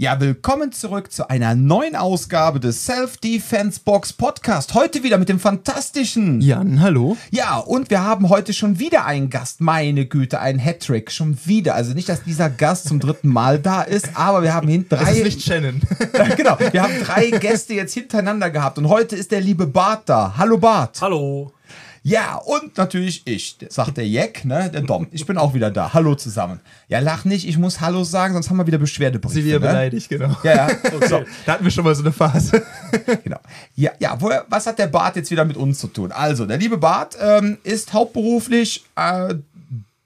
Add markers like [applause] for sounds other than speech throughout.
Ja, willkommen zurück zu einer neuen Ausgabe des Self-Defense Box Podcast. Heute wieder mit dem fantastischen Jan, hallo. Ja, und wir haben heute schon wieder einen Gast. Meine Güte, ein Hattrick. Schon wieder. Also nicht, dass dieser Gast zum dritten Mal da ist, aber wir haben hinten drei. Das ist nicht Shannon. [laughs] genau, wir haben drei Gäste jetzt hintereinander gehabt und heute ist der liebe Bart da. Hallo Bart. Hallo. Ja, und natürlich ich, sagt der Jack, ne, der Dom. Ich bin auch wieder da. Hallo zusammen. Ja, lach nicht, ich muss Hallo sagen, sonst haben wir wieder Beschwerdebriefe. Sie wieder ne? beleidigt, genau. Ja, ja. [laughs] Okay. So, da hatten wir schon mal so eine Phase. [laughs] genau. Ja, ja wo, was hat der Bart jetzt wieder mit uns zu tun? Also, der liebe Bart ähm, ist hauptberuflich äh,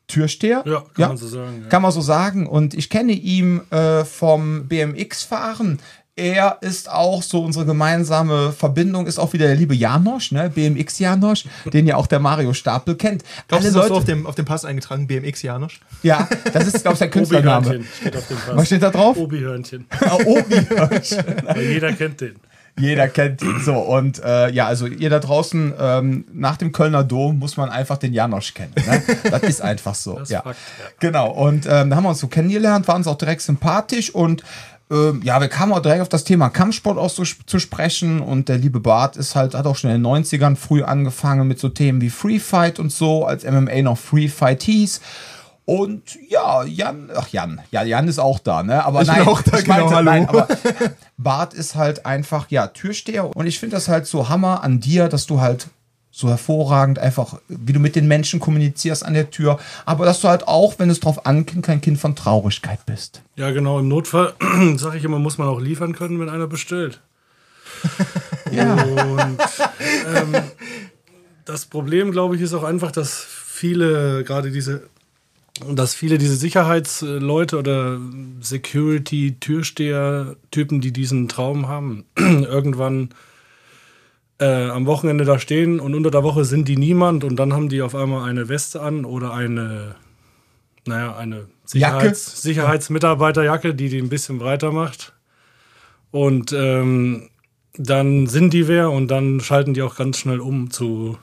Türsteher. Ja, kann ja, man so sagen. Ja. Kann man so sagen. Und ich kenne ihn äh, vom BMX-Fahren er ist auch so unsere gemeinsame Verbindung, ist auch wieder der liebe Janosch, ne? BMX Janosch, den ja auch der Mario Stapel kennt. Glaubst Alle du, Leute, auf dem, auf dem Pass eingetragen, BMX Janosch? Ja, das ist, glaube ich, sein Künstlername. Steht auf dem Pass. Was steht da drauf? Obi-Hörnchen. Ah, Obi-Hörnchen. jeder kennt den. Jeder kennt ihn. So, und äh, ja, also ihr da draußen, ähm, nach dem Kölner Dom muss man einfach den Janosch kennen. Ne? Das ist einfach so. Das ja. Fakt, ja. Genau. Und ähm, da haben wir uns so kennengelernt, waren uns auch direkt sympathisch und ähm, ja, wir kamen auch direkt auf das Thema Kampfsport auch zu, zu sprechen und der liebe Bart ist halt, hat auch schon in den 90ern früh angefangen mit so Themen wie Free Fight und so, als MMA noch Free Fight hieß. Und ja, Jan, ach Jan, ja, Jan ist auch da, ne? Aber ich nein, auch da, ich meinte, genau, hallo. nein, aber Bart ist halt einfach, ja, Türsteher. Und ich finde das halt so Hammer an dir, dass du halt so hervorragend einfach, wie du mit den Menschen kommunizierst an der Tür, aber dass du halt auch, wenn es drauf ankommt, kein Kind von Traurigkeit bist. Ja, genau. Im Notfall [clears throat] sage ich immer, muss man auch liefern können, wenn einer bestellt. [laughs] ja. Und ähm, das Problem, glaube ich, ist auch einfach, dass viele, gerade diese, dass viele diese Sicherheitsleute oder Security-Türsteher-Typen, die diesen Traum haben, [clears throat] irgendwann äh, am Wochenende da stehen und unter der Woche sind die niemand und dann haben die auf einmal eine Weste an oder eine, naja, eine Sicherheits Sicherheitsmitarbeiterjacke, die die ein bisschen breiter macht. Und ähm, dann sind die wer und dann schalten die auch ganz schnell um zu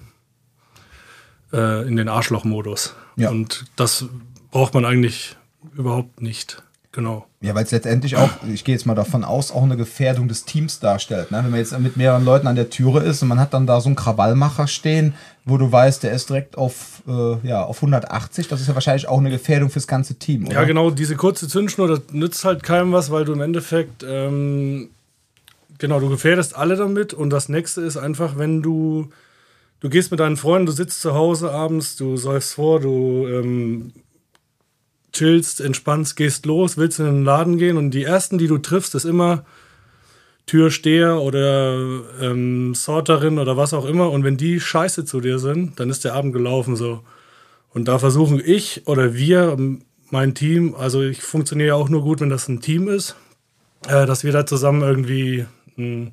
äh, in den Arschloch-Modus. Ja. Und das braucht man eigentlich überhaupt nicht. Genau. Ja, weil es letztendlich auch, ich gehe jetzt mal davon aus, auch eine Gefährdung des Teams darstellt. Ne? Wenn man jetzt mit mehreren Leuten an der Türe ist und man hat dann da so einen Krawallmacher stehen, wo du weißt, der ist direkt auf, äh, ja, auf 180, das ist ja wahrscheinlich auch eine Gefährdung fürs ganze Team, oder? Ja, genau, diese kurze Zündschnur, das nützt halt keinem was, weil du im Endeffekt, ähm, genau, du gefährdest alle damit und das nächste ist einfach, wenn du, du gehst mit deinen Freunden, du sitzt zu Hause abends, du säufst vor, du ähm, chillst, entspannst, gehst los, willst in den Laden gehen und die ersten, die du triffst, ist immer Türsteher oder ähm, Sorterin oder was auch immer. Und wenn die scheiße zu dir sind, dann ist der Abend gelaufen so. Und da versuchen ich oder wir, mein Team, also ich funktioniere auch nur gut, wenn das ein Team ist, äh, dass wir da zusammen irgendwie mh,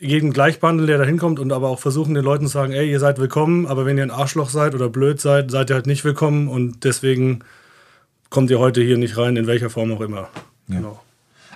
jeden gleich behandeln, der da hinkommt und aber auch versuchen den Leuten zu sagen, ey, ihr seid willkommen, aber wenn ihr ein Arschloch seid oder blöd seid, seid ihr halt nicht willkommen und deswegen kommt ihr heute hier nicht rein, in welcher Form auch immer. Ja. Genau.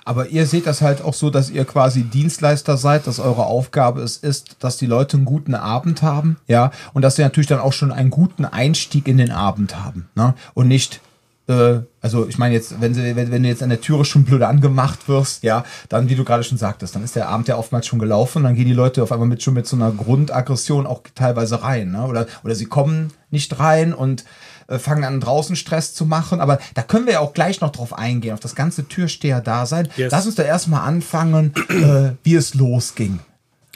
Aber ihr seht das halt auch so, dass ihr quasi Dienstleister seid, dass eure Aufgabe es ist, dass die Leute einen guten Abend haben, ja, und dass sie natürlich dann auch schon einen guten Einstieg in den Abend haben, ne? Und nicht, äh, also ich meine jetzt, wenn, sie, wenn, wenn du jetzt an der Türe schon blöd angemacht wirst, ja, dann, wie du gerade schon sagtest, dann ist der Abend ja oftmals schon gelaufen, dann gehen die Leute auf einmal mit schon mit so einer Grundaggression auch teilweise rein, ne? Oder, oder sie kommen nicht rein und äh, fangen an, draußen Stress zu machen. Aber da können wir ja auch gleich noch drauf eingehen, auf das ganze Türsteher-Dasein. Yes. Lass uns da erstmal anfangen, äh, wie es losging.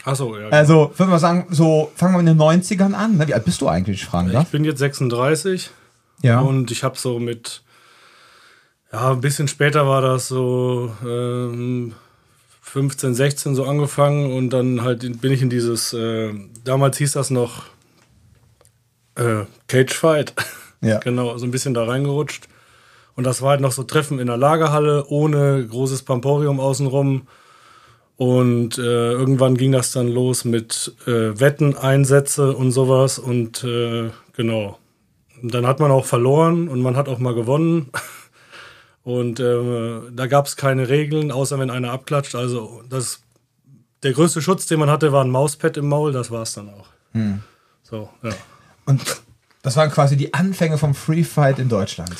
Achso, ja. Genau. Also, würden wir sagen, so fangen wir in den 90ern an. Ne? Wie alt bist du eigentlich, Frank? Ich bin jetzt 36. Ja. Und ich habe so mit, ja, ein bisschen später war das so ähm, 15, 16 so angefangen und dann halt bin ich in dieses, äh, damals hieß das noch äh, Cage Fight. [laughs] Ja. genau, so ein bisschen da reingerutscht. Und das war halt noch so Treffen in der Lagerhalle, ohne großes Pamporium außenrum. Und äh, irgendwann ging das dann los mit äh, Wetten, Einsätze und sowas. Und äh, genau. Dann hat man auch verloren und man hat auch mal gewonnen. Und äh, da gab es keine Regeln, außer wenn einer abklatscht. Also das, der größte Schutz, den man hatte, war ein Mauspad im Maul. Das war es dann auch. Hm. So, ja. Und das waren quasi die Anfänge vom Free Fight in Deutschland.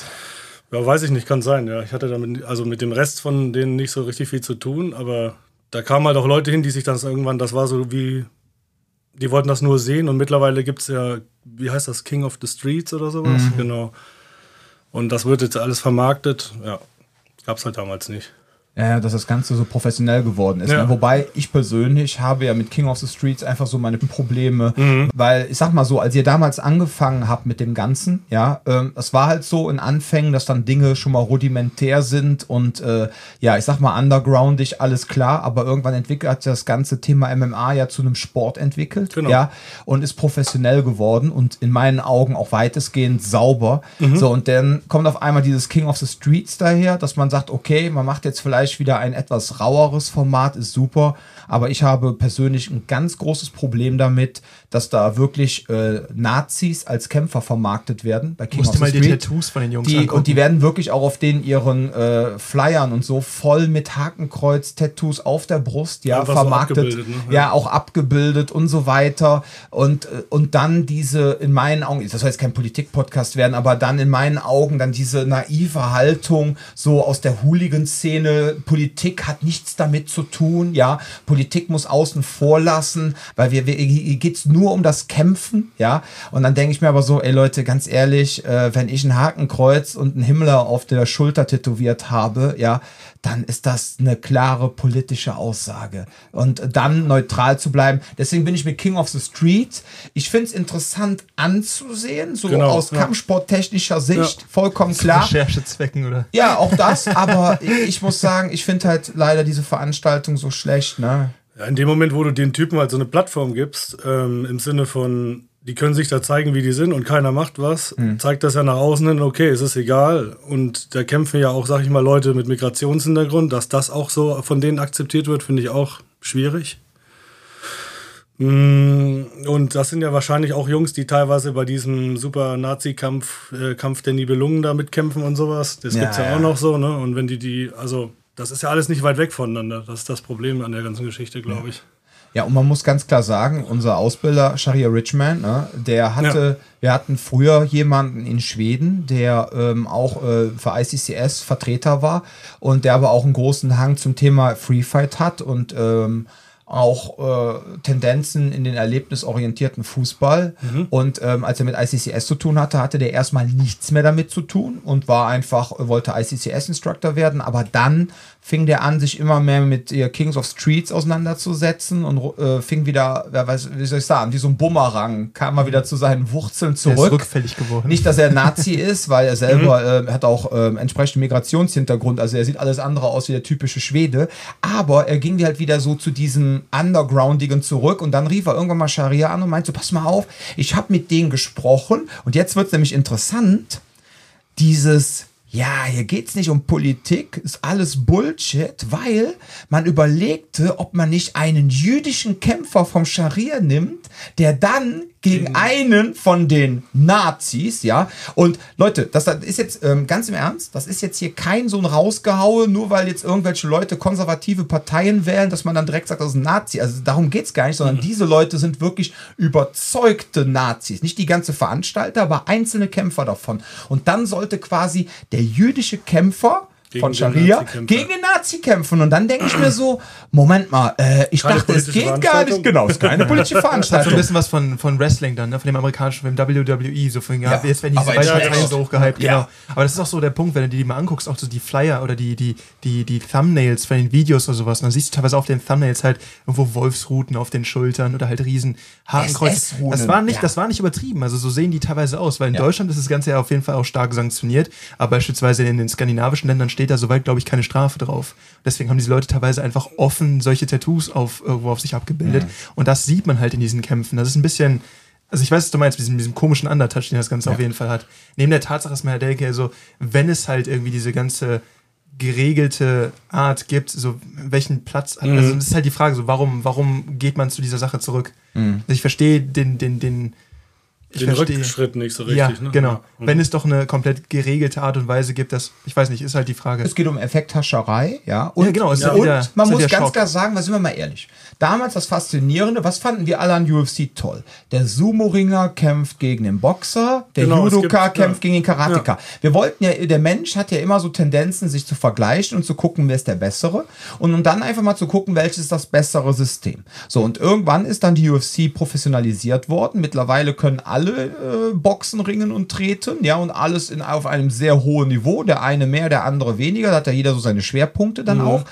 Ja, weiß ich nicht, kann sein, ja. Ich hatte damit, also mit dem Rest von denen nicht so richtig viel zu tun, aber da kamen halt auch Leute hin, die sich das irgendwann, das war so wie, die wollten das nur sehen und mittlerweile gibt es ja, wie heißt das, King of the Streets oder sowas, mhm. genau. Und das wird jetzt alles vermarktet, ja, gab es halt damals nicht. Ja, dass das Ganze so professionell geworden ist. Ja. Ne? Wobei ich persönlich habe ja mit King of the Streets einfach so meine Probleme, mhm. weil ich sag mal so, als ihr damals angefangen habt mit dem Ganzen, ja, ähm, es war halt so in Anfängen, dass dann Dinge schon mal rudimentär sind und äh, ja, ich sag mal undergroundig, alles klar, aber irgendwann entwickelt hat das ganze Thema MMA ja zu einem Sport entwickelt, genau. ja, und ist professionell geworden und in meinen Augen auch weitestgehend sauber. Mhm. So, und dann kommt auf einmal dieses King of the Streets daher, dass man sagt, okay, man macht jetzt vielleicht vielleicht wieder ein etwas raueres Format, ist super. Aber ich habe persönlich ein ganz großes Problem damit, dass da wirklich äh, Nazis als Kämpfer vermarktet werden. Bei King Musst of the mal Street. die Tattoos von den Jungs die, Und die werden wirklich auch auf den ihren äh, Flyern und so voll mit Hakenkreuz-Tattoos auf der Brust, ja, Einfach vermarktet. So ne? ja. ja. auch abgebildet und so weiter. Und, äh, und dann diese, in meinen Augen, das soll jetzt kein Politik-Podcast werden, aber dann in meinen Augen dann diese naive Haltung so aus der Hooligan-Szene, Politik hat nichts damit zu tun, ja, Politik muss außen vor lassen, weil wir, wir geht es nur um das Kämpfen, ja. Und dann denke ich mir aber so, ey Leute, ganz ehrlich, äh, wenn ich ein Hakenkreuz und einen Himmler auf der Schulter tätowiert habe, ja, dann ist das eine klare politische Aussage. Und dann neutral zu bleiben. Deswegen bin ich mit King of the Street. Ich finde es interessant anzusehen, so genau, aus ja. kampfsporttechnischer Sicht, ja. vollkommen klar. Recherchezwecken, oder? Ja, auch [laughs] das, aber ich muss sagen, ich finde halt leider diese Veranstaltung so schlecht, ne? Ja, in dem Moment, wo du den Typen halt so eine Plattform gibst, ähm, im Sinne von, die können sich da zeigen, wie die sind und keiner macht was, mhm. zeigt das ja nach außen hin, okay, es ist egal. Und da kämpfen ja auch, sag ich mal, Leute mit Migrationshintergrund, dass das auch so von denen akzeptiert wird, finde ich auch schwierig. Mm, und das sind ja wahrscheinlich auch Jungs, die teilweise bei diesem super Nazi-Kampf, äh, Kampf der Nibelungen da mitkämpfen und sowas. Das ja, gibt's ja, ja auch noch so, ne? Und wenn die die, also das ist ja alles nicht weit weg voneinander. Das ist das Problem an der ganzen Geschichte, glaube ich. Ja, und man muss ganz klar sagen, unser Ausbilder Sharia Richman, ne, der hatte, ja. wir hatten früher jemanden in Schweden, der ähm, auch äh, für ICCS Vertreter war und der aber auch einen großen Hang zum Thema Free Fight hat und ähm, auch äh, Tendenzen in den erlebnisorientierten Fußball. Mhm. Und ähm, als er mit ICCS zu tun hatte, hatte der erstmal nichts mehr damit zu tun und war einfach, wollte ICCS-Instructor werden. Aber dann fing der an, sich immer mehr mit ihr Kings of Streets auseinanderzusetzen und äh, fing wieder, wer weiß, wie soll ich sagen, wie so ein Bumerang, kam mal wieder zu seinen Wurzeln zurück. Er ist rückfällig geworden. Nicht, dass er Nazi [laughs] ist, weil er selber mhm. äh, hat auch äh, entsprechenden Migrationshintergrund, also er sieht alles andere aus wie der typische Schwede, aber er ging halt wieder so zu diesem Undergroundigen zurück und dann rief er irgendwann mal Scharia an und meinte so, pass mal auf, ich habe mit denen gesprochen und jetzt wird es nämlich interessant, dieses ja, hier geht's nicht um Politik, ist alles Bullshit, weil man überlegte, ob man nicht einen jüdischen Kämpfer vom Scharia nimmt, der dann gegen einen von den Nazis, ja. Und Leute, das, das ist jetzt ähm, ganz im Ernst, das ist jetzt hier kein so ein Rausgehaue, nur weil jetzt irgendwelche Leute konservative Parteien wählen, dass man dann direkt sagt, das ist ein Nazi. Also darum geht's gar nicht, sondern mhm. diese Leute sind wirklich überzeugte Nazis. Nicht die ganze Veranstalter, aber einzelne Kämpfer davon. Und dann sollte quasi der jüdische Kämpfer gegen von Scharia gegen den Nazi kämpfen. Und dann denke ich mir so, Moment mal, äh, ich keine dachte, es geht gar nicht. Genau, es ist keine politische [laughs] Veranstaltung. Das hat so ein bisschen was von, von Wrestling dann, ne? von dem amerikanischen, von dem WWE, so von, ja, ja jetzt werden diese beiden Parteien so hochgehypt, ja. genau. Aber das ist auch so der Punkt, wenn du die mal anguckst, auch so die Flyer oder die, die, die, die Thumbnails von den Videos oder sowas, dann siehst du teilweise auf den Thumbnails halt irgendwo Wolfsruten auf den Schultern oder halt riesen Hakenkreuz. Das war nicht, ja. das war nicht übertrieben, also so sehen die teilweise aus, weil in Deutschland ist das Ganze ja auf jeden Fall auch stark sanktioniert, aber beispielsweise in den skandinavischen Ländern steht da soweit, glaube ich, keine Strafe drauf. Deswegen haben diese Leute teilweise einfach offen solche Tattoos auf, irgendwo auf sich abgebildet. Mhm. Und das sieht man halt in diesen Kämpfen. Das ist ein bisschen, also ich weiß, was du meinst, mit diesem, diesem komischen Undertouch, den das Ganze ja. auf jeden Fall hat. Neben der Tatsache, dass man ja denke, also, wenn es halt irgendwie diese ganze geregelte Art gibt, so welchen Platz, mhm. also das ist halt die Frage, so warum, warum geht man zu dieser Sache zurück? Mhm. Also ich verstehe den, den, den, ich den verstehe. Rückschritt nicht so richtig. Ja, ne? genau. Ja. Wenn es doch eine komplett geregelte Art und Weise gibt, das, ich weiß nicht, ist halt die Frage. Es geht um Effekthascherei, ja. Und, ja, genau. Ja. und wieder, man muss ganz Schock. klar sagen, was sind wir mal ehrlich. Damals das Faszinierende, was fanden wir alle an UFC toll? Der Sumo-Ringer kämpft gegen den Boxer, der genau, Judoka gibt, kämpft gegen den Karateka. Wir wollten ja, der Mensch hat ja immer so Tendenzen, sich zu vergleichen und zu gucken, wer ist der Bessere. Und um dann einfach mal zu gucken, welches ist das bessere System. So, und irgendwann ist dann die UFC professionalisiert worden. Mittlerweile können alle alle äh, Boxen, Ringen und Treten, ja, und alles in, auf einem sehr hohen Niveau. Der eine mehr, der andere weniger. Da hat ja jeder so seine Schwerpunkte dann mhm. auch.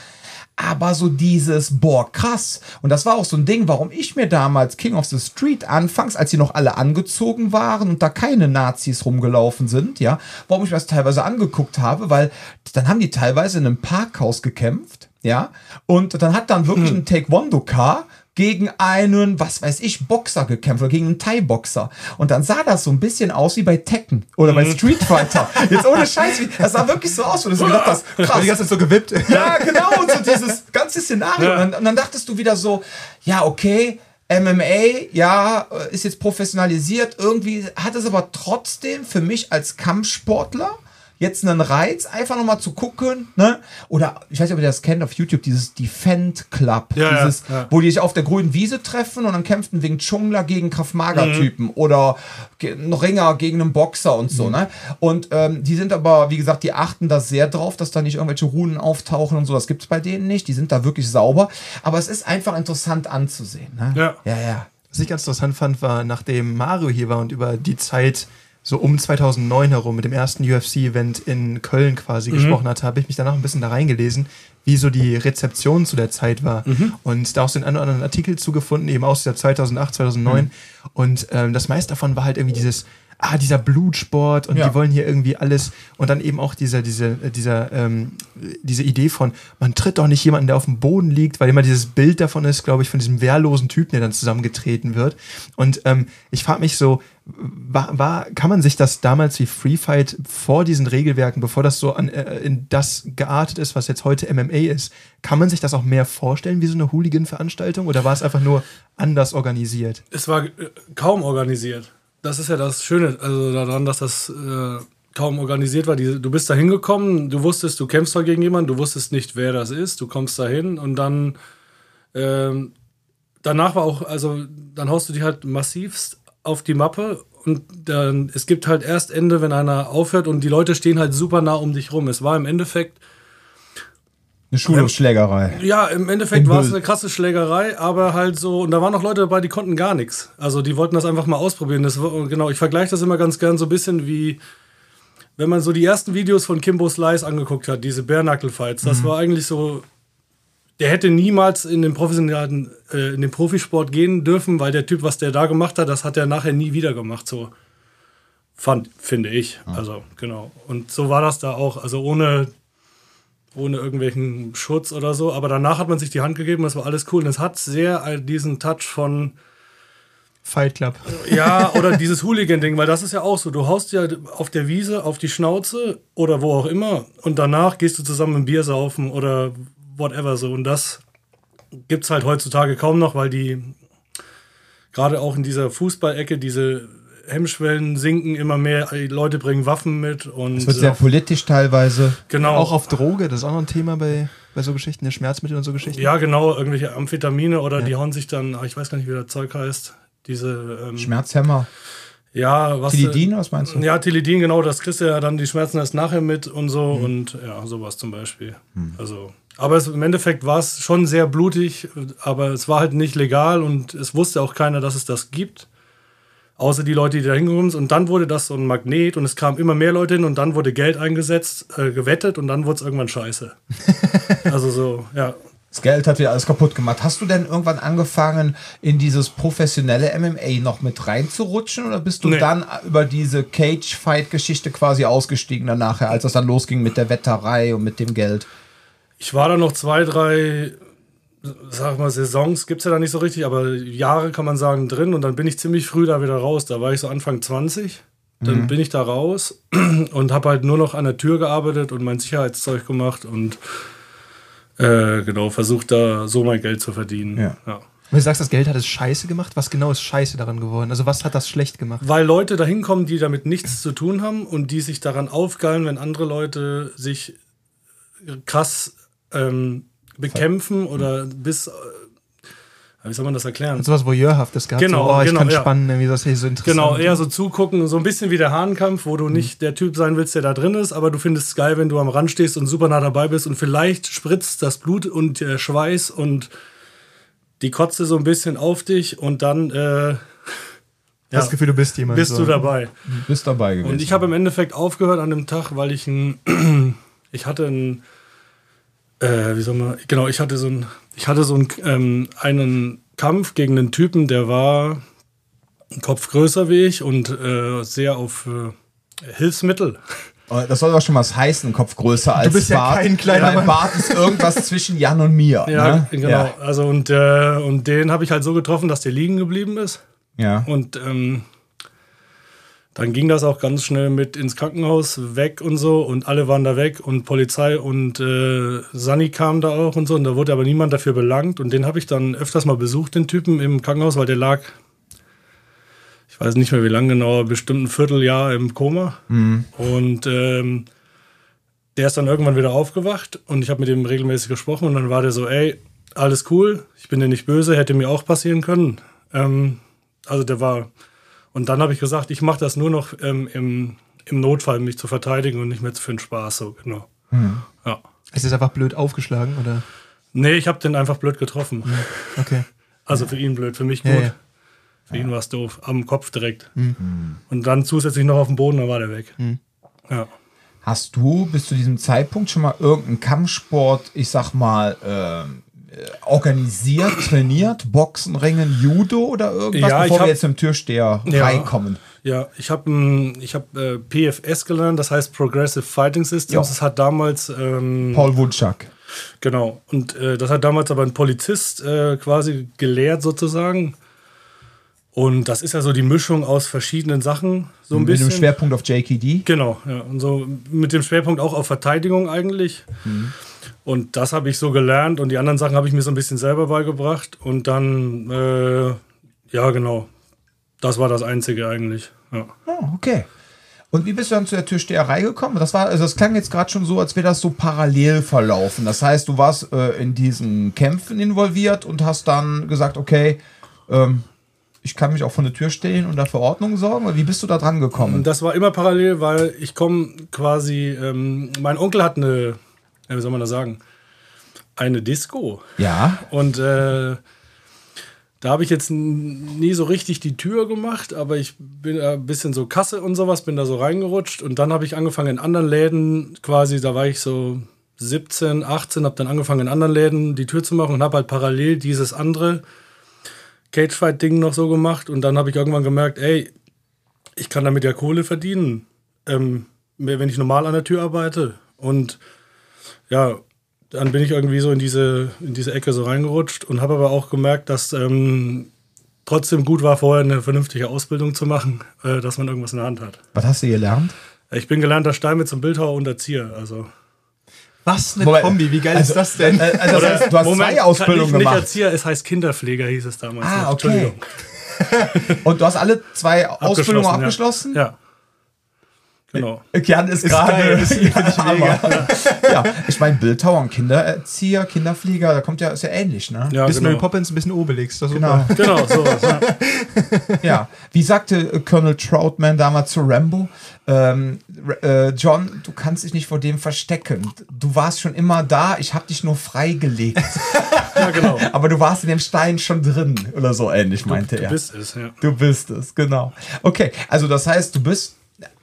Aber so dieses, boah, krass. Und das war auch so ein Ding, warum ich mir damals King of the Street anfangs, als sie noch alle angezogen waren und da keine Nazis rumgelaufen sind, ja, warum ich mir das teilweise angeguckt habe, weil dann haben die teilweise in einem Parkhaus gekämpft, ja, und dann hat dann wirklich mhm. ein Taekwondo-Car gegen einen, was weiß ich, Boxer gekämpft oder gegen einen Thai-Boxer. Und dann sah das so ein bisschen aus wie bei Tekken oder bei mhm. Street Fighter. [laughs] Jetzt ohne Scheiß, das sah wirklich so aus, wo du so gedacht hast, krass. Die ganze Zeit so gewippt. Ja, genau, und so dieses ganze Szenario. Ja. Und, und dann dachtest du wieder so, ja, okay, MMA, ja, ist jetzt professionalisiert. Irgendwie hat es aber trotzdem für mich als Kampfsportler jetzt einen Reiz, einfach nochmal zu gucken, ne? Oder ich weiß nicht, ob ihr das kennt auf YouTube, dieses Defend Club, ja, dieses, ja, ja. wo die sich auf der grünen Wiese treffen und dann kämpfen wegen Chungler gegen Kraft-Mager-Typen mhm. oder ein Ringer gegen einen Boxer und so, mhm. ne? Und ähm, die sind aber, wie gesagt, die achten da sehr drauf, dass da nicht irgendwelche Runen auftauchen und so. Das gibt es bei denen nicht. Die sind da wirklich sauber. Aber es ist einfach interessant anzusehen. Ne? Ja. Ja, ja. Was ich ganz interessant fand, war, nachdem Mario hier war und über die Zeit so um 2009 herum mit dem ersten UFC-Event in Köln quasi mhm. gesprochen hatte, habe ich mich danach ein bisschen da reingelesen, wie so die Rezeption zu der Zeit war. Mhm. Und da auch so einen oder anderen Artikel zugefunden, eben aus der 2008, 2009. Mhm. Und ähm, das meiste davon war halt irgendwie dieses, ah, dieser Blutsport und ja. die wollen hier irgendwie alles und dann eben auch dieser, diese, dieser, ähm, diese Idee von, man tritt doch nicht jemanden, der auf dem Boden liegt, weil immer dieses Bild davon ist, glaube ich, von diesem wehrlosen Typen, der dann zusammengetreten wird. Und ähm, ich frage mich so, war, war, kann man sich das damals wie Free Fight vor diesen Regelwerken, bevor das so an, äh, in das geartet ist, was jetzt heute MMA ist, kann man sich das auch mehr vorstellen wie so eine Hooligan-Veranstaltung oder war es einfach nur anders organisiert? Es war äh, kaum organisiert das ist ja das Schöne also daran, dass das äh, kaum organisiert war. Die, du bist da hingekommen, du wusstest, du kämpfst da gegen jemanden, du wusstest nicht, wer das ist, du kommst da hin und dann ähm, danach war auch, also dann haust du die halt massivst auf die Mappe und dann, es gibt halt erst Ende, wenn einer aufhört und die Leute stehen halt super nah um dich rum. Es war im Endeffekt eine Schulungsschlägerei. Ja, im Endeffekt war es eine krasse Schlägerei, aber halt so, und da waren noch Leute dabei, die konnten gar nichts. Also die wollten das einfach mal ausprobieren. Das, genau, ich vergleiche das immer ganz gern so ein bisschen wie, wenn man so die ersten Videos von Kimbo Slice angeguckt hat, diese Bare-Knuckle-Fights. Das mhm. war eigentlich so, der hätte niemals in den professionellen, äh, in den Profisport gehen dürfen, weil der Typ, was der da gemacht hat, das hat er nachher nie wieder gemacht, so. Fand, finde ich. Ja. Also, genau. Und so war das da auch. Also ohne ohne irgendwelchen Schutz oder so. Aber danach hat man sich die Hand gegeben, das war alles cool. Und es hat sehr diesen Touch von Fight Club. Ja, [laughs] oder dieses Hooligan-Ding, weil das ist ja auch so. Du haust ja auf der Wiese auf die Schnauze oder wo auch immer und danach gehst du zusammen ein Bier saufen oder whatever so. Und das gibt es halt heutzutage kaum noch, weil die gerade auch in dieser Fußballecke diese Hemmschwellen sinken immer mehr, Leute bringen Waffen mit und. Es wird sehr politisch teilweise. Genau. Auch auf Droge, das ist auch noch ein Thema bei, bei so Geschichten, der Schmerzmittel und so Geschichten. Ja, genau, irgendwelche Amphetamine oder ja. die hauen sich dann, ich weiß gar nicht, wie das Zeug heißt, diese. Ähm, Schmerzhämmer. Ja, was. Tilidin, was meinst du? Ja, Tilidin, genau, das kriegst du ja dann die Schmerzen erst nachher mit und so hm. und ja, sowas zum Beispiel. Hm. Also. Aber es, im Endeffekt war es schon sehr blutig, aber es war halt nicht legal und es wusste auch keiner, dass es das gibt außer die Leute, die da hingekommen sind. Und dann wurde das so ein Magnet und es kamen immer mehr Leute hin und dann wurde Geld eingesetzt, äh, gewettet und dann wurde es irgendwann scheiße. [laughs] also so, ja. Das Geld hat wieder alles kaputt gemacht. Hast du denn irgendwann angefangen, in dieses professionelle MMA noch mit reinzurutschen oder bist du nee. dann über diese Cage-Fight-Geschichte quasi ausgestiegen danach, als das dann losging mit der Wetterei und mit dem Geld? Ich war da noch zwei, drei sag mal, Saisons gibt es ja da nicht so richtig, aber Jahre kann man sagen drin und dann bin ich ziemlich früh da wieder raus. Da war ich so Anfang 20. Dann mhm. bin ich da raus [clears throat] und habe halt nur noch an der Tür gearbeitet und mein Sicherheitszeug gemacht und äh, genau versucht da so mein Geld zu verdienen. Ja. ja. du sagst, das Geld hat es scheiße gemacht. Was genau ist scheiße daran geworden? Also was hat das schlecht gemacht? Weil Leute da hinkommen, die damit nichts zu tun haben und die sich daran aufgeilen, wenn andere Leute sich krass ähm, bekämpfen oder bis wie soll man das erklären? So was Voyeurhaftes gehabt. Genau, so, oh, ich genau, kann ja. spannen, wie das hier so interessant. Genau, eher so zugucken, so ein bisschen wie der Hahnkampf, wo du nicht der Typ sein willst, der da drin ist, aber du findest es geil, wenn du am Rand stehst und super nah dabei bist und vielleicht spritzt das Blut und der Schweiß und die Kotze so ein bisschen auf dich und dann äh, [laughs] Das ja, Gefühl, du bist jemand. Bist so. du dabei. Du bist dabei gewesen. Und ich habe im Endeffekt aufgehört an dem Tag, weil ich ein, [clears throat] ich hatte ein, äh, wie soll man, genau, ich hatte so ein, ich hatte so ein, ähm, einen Kampf gegen einen Typen, der war ein Kopf größer wie ich und äh, sehr auf äh, Hilfsmittel. Oh, das soll doch schon was heißen, Kopf größer als Du bist ja Bart. kein kleiner Mein Mann. Bart ist irgendwas [laughs] zwischen Jan und mir. Ja, ne? genau. Ja. Also und, äh, und den habe ich halt so getroffen, dass der liegen geblieben ist. ja. Und ähm, dann ging das auch ganz schnell mit ins Krankenhaus weg und so. Und alle waren da weg und Polizei und äh, Sani kam da auch und so. Und da wurde aber niemand dafür belangt. Und den habe ich dann öfters mal besucht, den Typen im Krankenhaus, weil der lag, ich weiß nicht mehr wie lange genau, bestimmt ein Vierteljahr im Koma. Und ähm, der ist dann irgendwann wieder aufgewacht. Und ich habe mit ihm regelmäßig gesprochen. Und dann war der so, ey, alles cool, ich bin dir nicht böse, hätte mir auch passieren können. Ähm, also der war und dann habe ich gesagt, ich mache das nur noch ähm, im, im Notfall, mich zu verteidigen und nicht mehr für den Spaß. So, genau. Ja. Ist es einfach blöd aufgeschlagen oder? Nee, ich habe den einfach blöd getroffen. Okay. Also für ihn blöd, für mich gut. Ja, ja. Für ihn war es doof. Am Kopf direkt. Und dann zusätzlich noch auf dem Boden, dann war der weg. Ja. Hast du bis zu diesem Zeitpunkt schon mal irgendeinen Kampfsport, ich sag mal, ähm, äh, organisiert, [clears throat] trainiert? Boxen, Ringen, Judo oder irgendwas, Ja, ich bevor hab- wir jetzt im Türsteher Ja. reinkommen? Ja, ich habe ich hab, äh, PFS gelernt, das heißt Progressive Fighting Systems. Das hat damals ähm, Paul Wunschak. Genau. Und äh, das hat damals aber ein Polizist äh, quasi gelehrt, sozusagen. Und das ist ja so die Mischung aus verschiedenen Sachen, so ein Mit bisschen. dem Schwerpunkt auf JKD. Genau, ja. Und so mit dem Schwerpunkt auch auf Verteidigung eigentlich. Und das habe ich so gelernt und die anderen Sachen habe ich mir so ein bisschen selber beigebracht. Und dann, äh, ja, genau. Das war das Einzige eigentlich. Ja. Oh, okay. Und wie bist du dann zu der Türsteherei gekommen? Das war, also das klang jetzt gerade schon so, als wäre das so parallel verlaufen. Das heißt, du warst äh, in diesen Kämpfen involviert und hast dann gesagt, okay, ähm, ich kann mich auch vor eine Tür stellen und dafür Ordnung sorgen. Oder wie bist du da dran gekommen? Das war immer parallel, weil ich komme quasi, ähm, mein Onkel hat eine, ja, wie soll man das sagen, eine Disco. Ja. Und äh, da habe ich jetzt nie so richtig die Tür gemacht, aber ich bin ein bisschen so Kasse und sowas, bin da so reingerutscht. Und dann habe ich angefangen in anderen Läden quasi, da war ich so 17, 18, habe dann angefangen in anderen Läden die Tür zu machen und habe halt parallel dieses andere Cagefight-Ding noch so gemacht. Und dann habe ich irgendwann gemerkt, ey, ich kann damit ja Kohle verdienen, ähm, wenn ich normal an der Tür arbeite. Und ja, dann bin ich irgendwie so in diese, in diese Ecke so reingerutscht und habe aber auch gemerkt, dass ähm, trotzdem gut war, vorher eine vernünftige Ausbildung zu machen, äh, dass man irgendwas in der Hand hat. Was hast du gelernt? Ich bin gelernter Steinmetz und Bildhauer und Erzieher. Also, Was eine Moment, Kombi, wie geil also- ist das denn? Äh, also das heißt, du hast zwei Ausbildungen nicht, nicht gemacht. Erzieher, es heißt Kinderpfleger, hieß es damals. Ah, noch. okay. Entschuldigung. Und du hast alle zwei Ausbildungen abgeschlossen? Ja. ja. Genau. Jan ist Ist gerade. [laughs] mega. [laughs] ja, ich meine, Bildhauer und Kindererzieher, Kinderpfleger, da kommt ja, ist ja ähnlich, ne? Ja, bisschen Mary genau. Poppins, ein bisschen Obelix. Das Genau. super. genau, [laughs] sowas. Ja. Ja, wie sagte äh, Colonel Troutman damals zu Rambo, ähm, äh, John, du kannst dich nicht vor dem verstecken. Du warst schon immer da, ich habe dich nur freigelegt. ja, genau. Aber du warst in dem Stein schon drin oder so ähnlich, meinte Du er. bist es, ja. Du bist es, genau. Okay, also das heißt, du bist.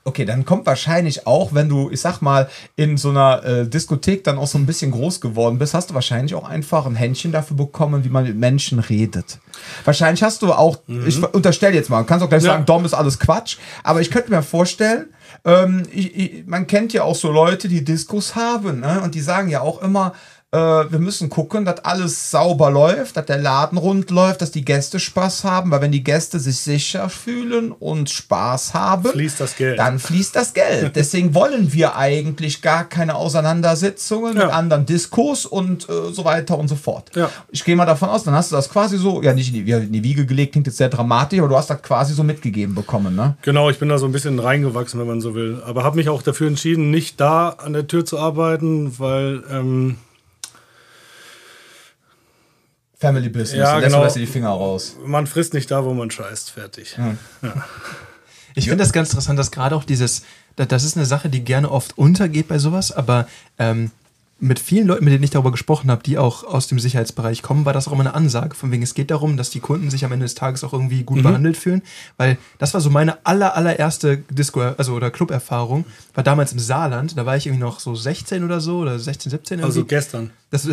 Okay, dann kommt wahrscheinlich auch, wenn du, ich sag mal, in so einer äh, Diskothek dann auch so ein bisschen groß geworden bist, hast du wahrscheinlich auch einfach ein Händchen dafür bekommen, wie man mit Menschen redet. Wahrscheinlich hast du auch, ich unterstelle jetzt mal, du kannst auch gleich Ja. sagen, Dom ist alles Quatsch, aber ich könnte mir vorstellen, ähm, ich, ich, man kennt ja auch so Leute, die Diskos haben, ne? und die sagen ja auch immer, äh, wir müssen gucken, dass alles sauber läuft, dass der Laden rund läuft, dass die Gäste Spaß haben, weil wenn die Gäste sich sicher fühlen und Spaß haben, fließt das Geld. dann fließt das Geld. [laughs] Deswegen wollen wir eigentlich gar keine Auseinandersetzungen ja. mit anderen Diskos und äh, so weiter und so fort. Ja. Ich gehe mal davon aus, dann hast du das quasi so, ja nicht in die, in die Wiege gelegt, klingt jetzt sehr dramatisch, aber du hast das quasi so mitgegeben bekommen, ne? Genau, ich bin da so ein bisschen reingewachsen, wenn man so will. Aber habe mich auch dafür entschieden, nicht da an der Tür zu arbeiten, weil ähm, Family Business. Ja, genau. lässt die Finger raus. Man frisst nicht da, wo man scheißt. Fertig. Hm. Ja. Ich finde das ganz interessant, dass gerade auch dieses, das ist eine Sache, die gerne oft untergeht bei sowas, aber ähm, mit vielen Leuten, mit denen ich darüber gesprochen habe, die auch aus dem Sicherheitsbereich kommen, war das auch immer eine Ansage. Von wegen, es geht darum, dass die Kunden sich am Ende des Tages auch irgendwie gut mhm. behandelt fühlen. Weil das war so meine aller, allererste Disco, also oder Club-Erfahrung. War damals im Saarland. Da war ich irgendwie noch so 16 oder so oder 16, 17 irgendwie. Also gestern. Das [laughs]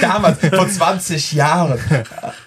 damals, vor 20 Jahren.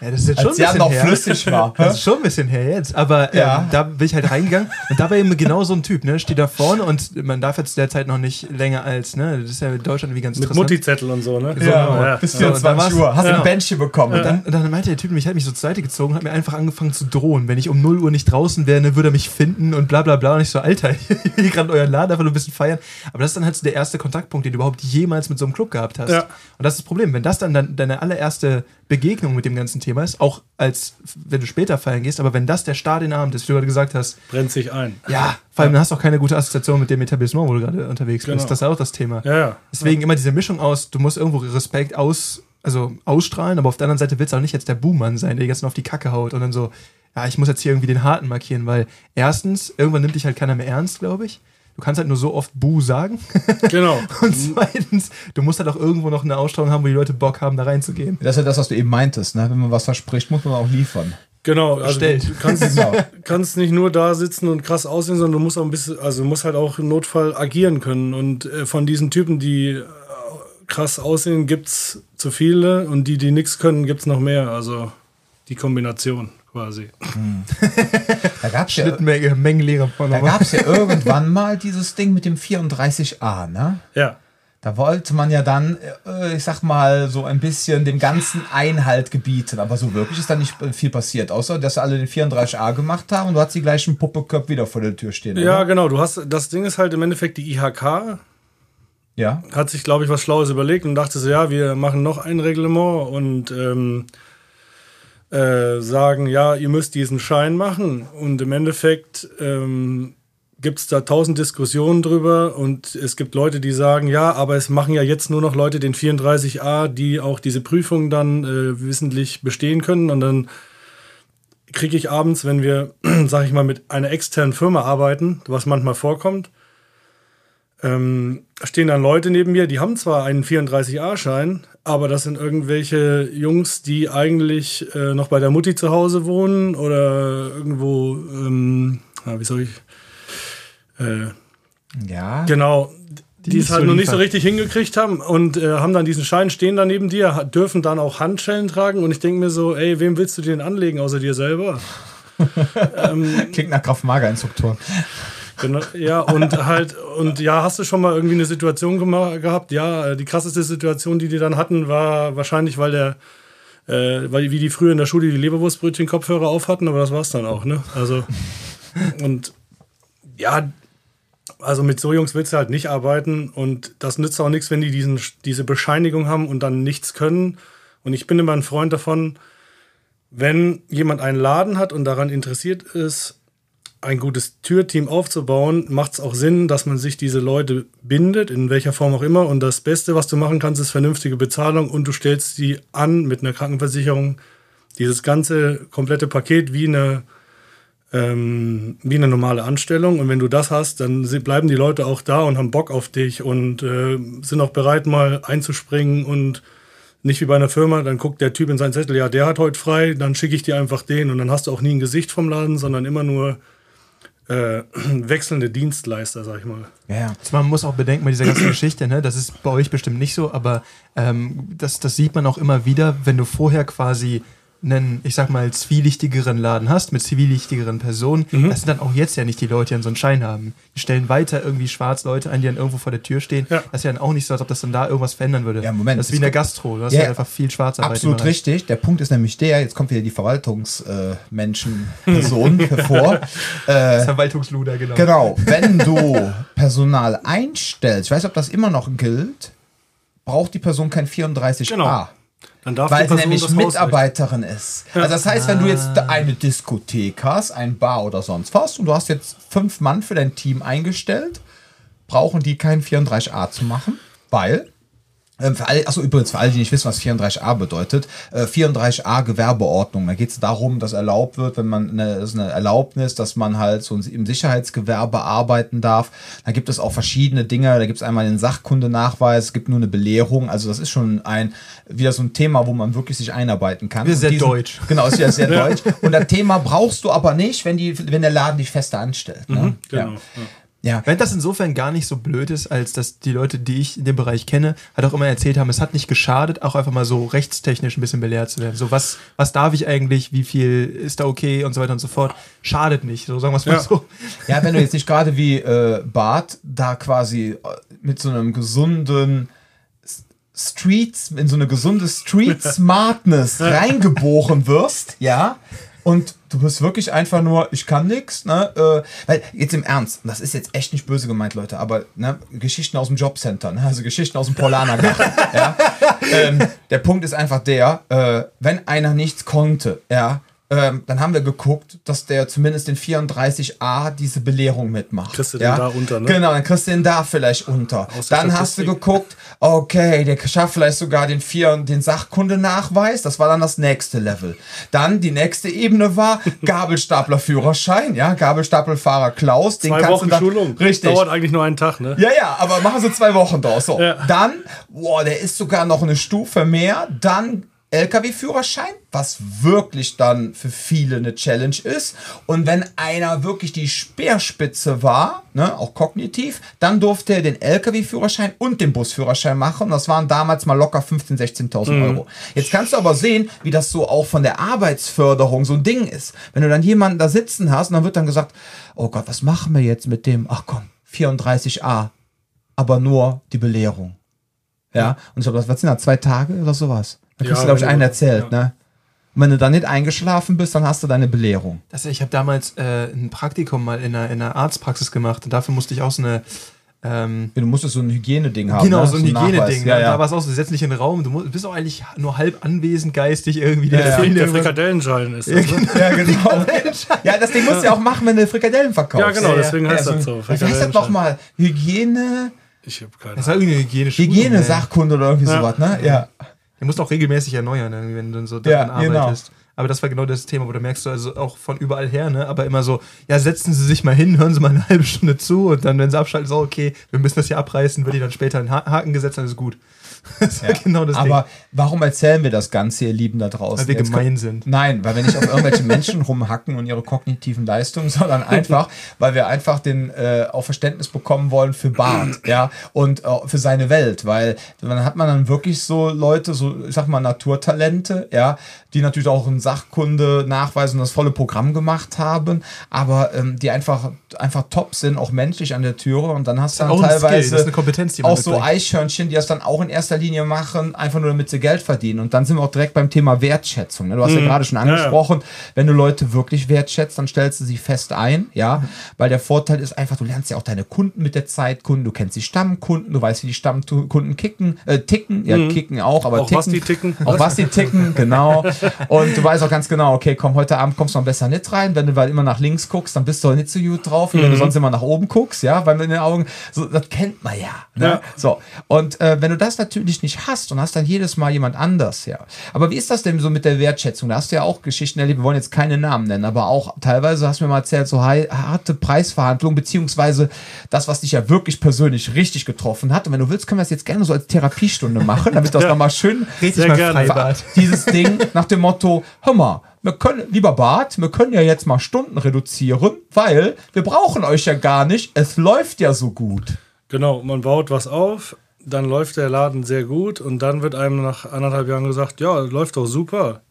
Ja, das ist jetzt schon Als ein bisschen noch her. flüssig war. Das ist schon ein bisschen her jetzt. Aber ähm, ja. da bin ich halt reingegangen und da war eben genau so ein Typ, ne? Steht da vorne und man darf jetzt derzeit noch nicht länger als, ne? Das ist ja in Deutschland wie ganz Mit Mutti-Zettel und so, ne? So, ja, ja. Bis 24 Uhr. Hast ja. ein Bändchen bekommen. Und dann, dann meinte der Typ, mich hat mich so zur Seite gezogen und hat mir einfach angefangen zu drohen. Wenn ich um 0 Uhr nicht draußen wäre, ne, würde er mich finden und bla bla bla. Und ich so, Alter, [laughs] ich will gerade euren Laden einfach nur ein bisschen feiern. Aber das ist dann halt so der erste Kontaktpunkt, den du überhaupt jemals mit so einem Club gehabt hast. Ja. Und das ist das Problem. Wenn das dann deine allererste Begegnung mit dem ganzen Thema ist, auch als wenn du später feiern gehst, aber wenn das der Start in Abend ist, wie du gerade gesagt hast. Brennt sich ein. Ja, vor allem ja. hast du auch keine gute Assoziation mit dem Etablissement, wo du gerade unterwegs genau. bist. Das ist auch das Thema. Ja, ja. Deswegen ja. immer diese Mischung aus, du musst irgendwo Respekt aus, also ausstrahlen, aber auf der anderen Seite willst du auch nicht jetzt der Buhmann sein, der die ganzen auf die Kacke haut und dann so, ja, ich muss jetzt hier irgendwie den Harten markieren, weil erstens, irgendwann nimmt dich halt keiner mehr ernst, glaube ich. Du kannst halt nur so oft Bu sagen. [laughs] Genau. und zweitens, du musst halt auch irgendwo noch eine Ausstrahlung haben, wo die Leute Bock haben, da reinzugehen. Das ist ja das, was du eben meintest. Ne? Wenn man was verspricht, muss man auch liefern. Genau, also du kannst, [laughs] kannst nicht nur da sitzen und krass aussehen, sondern du musst auch ein bisschen, also du musst halt auch im Notfall agieren können. Und äh, von diesen Typen, die äh, krass aussehen, gibt es zu viele und die, die nichts können, gibt es noch mehr. Also die Kombination quasi. Hm. [laughs] Da gab es ja, da gab's ja irgendwann mal dieses Ding mit dem 34a, ne? Ja. Da wollte man ja dann, äh, ich sag mal, so ein bisschen dem ganzen Einhalt gebieten. Aber so wirklich ist da nicht viel passiert, außer dass alle den 34a gemacht haben und du hast die gleichen Puppeköpfe wieder vor der Tür stehen. Ja, oder? genau. Du hast, das Ding ist halt im Endeffekt die IHK. Ja. Hat sich, glaube ich, was Schlaues überlegt und dachte so, ja, wir machen noch ein Reglement und ähm, äh, sagen, ja, ihr müsst diesen Schein machen. Und im Endeffekt ähm, gibt es da tausend Diskussionen drüber und es gibt Leute, die sagen, ja, aber es machen ja jetzt nur noch Leute den 34a, die auch diese Prüfung dann äh, wissentlich bestehen können. Und dann kriege ich abends, wenn wir, [clears throat] sag ich mal, mit einer externen Firma arbeiten, was manchmal vorkommt, ähm, stehen dann Leute neben mir, die haben zwar einen 34a-Schein, aber das sind irgendwelche Jungs, die eigentlich äh, noch bei der Mutti zu Hause wohnen oder irgendwo, ähm, wie soll ich? Äh, ja. Genau. Die, die es halt so noch nicht so richtig hingekriegt haben und äh, haben dann diesen Schein, stehen da neben dir, dürfen dann auch Handschellen tragen und ich denke mir so, ey, wem willst du den anlegen außer dir selber? [laughs] ähm, Klingt nach Kraft-Mager-Instruktor. Genau, ja, und halt, und ja, hast du schon mal irgendwie eine Situation gehabt? Ja, die krasseste Situation, die die dann hatten, war wahrscheinlich, weil der, äh, weil wie die früher in der Schule die Leberwurstbrötchen-Kopfhörer auf hatten, aber das war's dann auch, ne? Also, und ja, also mit so Jungs willst du halt nicht arbeiten und das nützt auch nichts, wenn die diesen, diese Bescheinigung haben und dann nichts können. Und ich bin immer ein Freund davon, wenn jemand einen Laden hat und daran interessiert ist, ein gutes Türteam aufzubauen, macht es auch Sinn, dass man sich diese Leute bindet, in welcher Form auch immer. Und das Beste, was du machen kannst, ist vernünftige Bezahlung und du stellst sie an mit einer Krankenversicherung. Dieses ganze komplette Paket wie eine, ähm, wie eine normale Anstellung. Und wenn du das hast, dann bleiben die Leute auch da und haben Bock auf dich und äh, sind auch bereit, mal einzuspringen und nicht wie bei einer Firma, dann guckt der Typ in seinen Zettel, ja, der hat heute frei, dann schicke ich dir einfach den und dann hast du auch nie ein Gesicht vom Laden, sondern immer nur äh, [clears throat] wechselnde Dienstleister, sag ich mal. Ja, man muss auch bedenken bei dieser ganzen [clears throat] Geschichte, ne, das ist bei euch bestimmt nicht so, aber ähm, das, das sieht man auch immer wieder, wenn du vorher quasi einen, ich sag mal, zwielichtigeren Laden hast, mit zwielichtigeren Personen, mhm. das sind dann auch jetzt ja nicht die Leute, die dann so einen Schein haben. Die stellen weiter irgendwie schwarz Leute ein, die dann irgendwo vor der Tür stehen. Ja. Das ist ja dann auch nicht so, als ob das dann da irgendwas verändern würde. Ja, Moment. Das ist wie in der Gastro. Du hast ja, ja einfach viel Schwarzarbeit. Absolut richtig. Der Punkt ist nämlich der, jetzt kommt wieder die Verwaltungsmenschen-Person äh, [laughs] hervor. Äh, Verwaltungsluder, genau. Genau. Wenn du Personal einstellst, ich weiß, ob das immer noch gilt, braucht die Person kein 34a. Genau. Dann darf weil sie nämlich Mitarbeiterin ist. Also das heißt, wenn du jetzt ah. eine Diskothek hast, ein Bar oder sonst was und du hast jetzt fünf Mann für dein Team eingestellt, brauchen die keinen 34a zu machen, weil ähm, für alle, achso, übrigens, für alle, die nicht wissen, was 34a bedeutet, äh, 34a Gewerbeordnung. Da geht es darum, dass erlaubt wird, wenn man eine, das ist eine Erlaubnis, dass man halt so im Sicherheitsgewerbe arbeiten darf. Da gibt es auch verschiedene Dinge. Da gibt es einmal den Sachkundenachweis, es gibt nur eine Belehrung. Also das ist schon ein wieder so ein Thema, wo man wirklich sich einarbeiten kann. Sehr diesen, deutsch. Genau, ist ja sehr [laughs] deutsch. Und das Thema brauchst du aber nicht, wenn die, wenn der Laden dich fester anstellt. Ne? Mhm, genau. Ja. Ja. Ja. Wenn das insofern gar nicht so blöd ist, als dass die Leute, die ich in dem Bereich kenne, halt auch immer erzählt haben, es hat nicht geschadet, auch einfach mal so rechtstechnisch ein bisschen belehrt zu werden. So, was, was darf ich eigentlich, wie viel ist da okay und so weiter und so fort. Schadet nicht, so sagen wir es mal ja. so. Ja, wenn du jetzt nicht gerade wie äh, Bart da quasi äh, mit so einem gesunden Streets, in so eine gesunde Street [laughs] Smartness reingeboren wirst, ja, und du bist wirklich einfach nur, ich kann nichts, ne? Äh, weil jetzt im Ernst, das ist jetzt echt nicht böse gemeint, Leute, aber ne, Geschichten aus dem Jobcenter, ne? also Geschichten aus dem Polanergarten. [laughs] ja? Ähm, der Punkt ist einfach der, äh, wenn einer nichts konnte, ja, ähm, dann haben wir geguckt, dass der zumindest in 34a diese Belehrung mitmacht. Kriegst du ja? den da unter, ne? Genau, dann kriegst du den da vielleicht unter. Dann hast du geguckt, okay, der schafft vielleicht sogar den, vier, den Sachkundenachweis, das war dann das nächste Level. Dann die nächste Ebene war [laughs] Gabelstaplerführerschein, ja, Gabelstaplerfahrer Klaus. Den zwei kannst Wochen du dann, Schulung. Richtig. Dauert eigentlich nur einen Tag, ne? Ja, ja, aber machen sie zwei Wochen draus. So. Ja. Dann, boah, der ist sogar noch eine Stufe mehr. Dann LKW-Führerschein, was wirklich dann für viele eine Challenge ist. Und wenn einer wirklich die Speerspitze war, ne, auch kognitiv, dann durfte er den LKW-Führerschein und den Busführerschein machen. Das waren damals mal locker 15.000, 16.000 mhm. Euro. Jetzt kannst du aber sehen, wie das so auch von der Arbeitsförderung so ein Ding ist. Wenn du dann jemanden da sitzen hast und dann wird dann gesagt, oh Gott, was machen wir jetzt mit dem? Ach komm, 34a, aber nur die Belehrung. Ja, und ich glaube, was sind da, zwei Tage oder sowas? Da kriegst ja, du, glaube ich, einen erzählt, ja. ne? Und wenn du dann nicht eingeschlafen bist, dann hast du deine Belehrung. Das, ich habe damals äh, ein Praktikum mal in einer, in einer Arztpraxis gemacht und dafür musste ich auch so eine. Ähm, du musstest so ein Hygieneding haben. Genau, ne? so ein, Hygieneding. Ja, ja. Da war es auch so, du setzt dich in den Raum, du bist auch eigentlich nur halb anwesend geistig irgendwie. Ja, der, ja. der Frikadellenschalen ist [laughs] das, ne? Ja, genau. ja, das Ding musst du ja auch machen, wenn du Frikadellen verkaufst. Ja, genau, deswegen heißt das so. Wie heißt das nochmal? Hygiene... Ich habe keine Ahnung. Das war irgendeine Hygiene Hygiene-Sachkunde oder irgendwie sowas, ne? Ja. Du musst auch regelmäßig erneuern, ne, wenn du so daran ja, genau. arbeitest. Aber das war genau das Thema, wo du merkst, also auch von überall her, ne? Aber immer so, ja, setzen Sie sich mal hin, hören Sie mal eine halbe Stunde zu und dann, wenn Sie abschalten, so, okay, wir müssen das hier abreißen, wird die dann später einen Haken gesetzt, dann ist gut. [laughs] Das ja. genau das Aber Ding. warum erzählen wir das Ganze, ihr Lieben da draußen? Weil wir Jetzt gemein sind. Nein, weil wir nicht auf irgendwelche [laughs] Menschen rumhacken und ihre kognitiven Leistungen, sondern einfach, weil wir einfach den äh, auch Verständnis bekommen wollen für Bart, [clears throat] ja, und äh, für seine Welt, weil dann hat man dann wirklich so Leute, so ich sag mal Naturtalente, ja, die natürlich auch in Sachkunde nachweisen und das volle Programm gemacht haben, aber ähm, die einfach einfach top sind, auch menschlich an der Türe und dann hast du dann teilweise auch so Eichhörnchen, die das dann auch in erster Linie machen, einfach nur damit sie Geld verdienen. Und dann sind wir auch direkt beim Thema Wertschätzung. Ne? Du hast mhm. ja gerade schon angesprochen, ja, ja. wenn du Leute wirklich wertschätzt, dann stellst du sie fest ein, ja, weil der Vorteil ist einfach, du lernst ja auch deine Kunden mit der Zeit, Kunden, du kennst die Stammkunden, du weißt, wie die Stammkunden kicken, äh, ticken, ja, mhm. kicken auch, aber auch ticken, was die ticken. Auch was die ticken, genau. [laughs] Und du weißt auch ganz genau, okay, komm, heute Abend kommst du noch besser nicht rein, wenn du weil immer nach links guckst, dann bist du nicht so gut drauf, mhm. wenn du mhm. sonst immer nach oben guckst, ja, weil in den Augen, so, das kennt man ja. Ne? ja. So. Und äh, wenn du das natürlich nicht hast und hast dann jedes Mal jemand anders, ja. Aber wie ist das denn so mit der Wertschätzung? Da hast du ja auch Geschichten erlebt, wir wollen jetzt keine Namen nennen, aber auch teilweise hast du mir mal erzählt, so harte Preisverhandlungen, beziehungsweise das, was dich ja wirklich persönlich richtig getroffen hat. Und wenn du willst, können wir das jetzt gerne so als Therapiestunde machen, damit das ja. nochmal schön richtig mal gerne. dieses Ding nach dem Motto, hör mal, wir können, lieber Bart, wir können ja jetzt mal Stunden reduzieren, weil wir brauchen euch ja gar nicht. Es läuft ja so gut. Genau, man baut was auf, dann läuft der Laden sehr gut und dann wird einem nach anderthalb Jahren gesagt, ja, läuft doch super.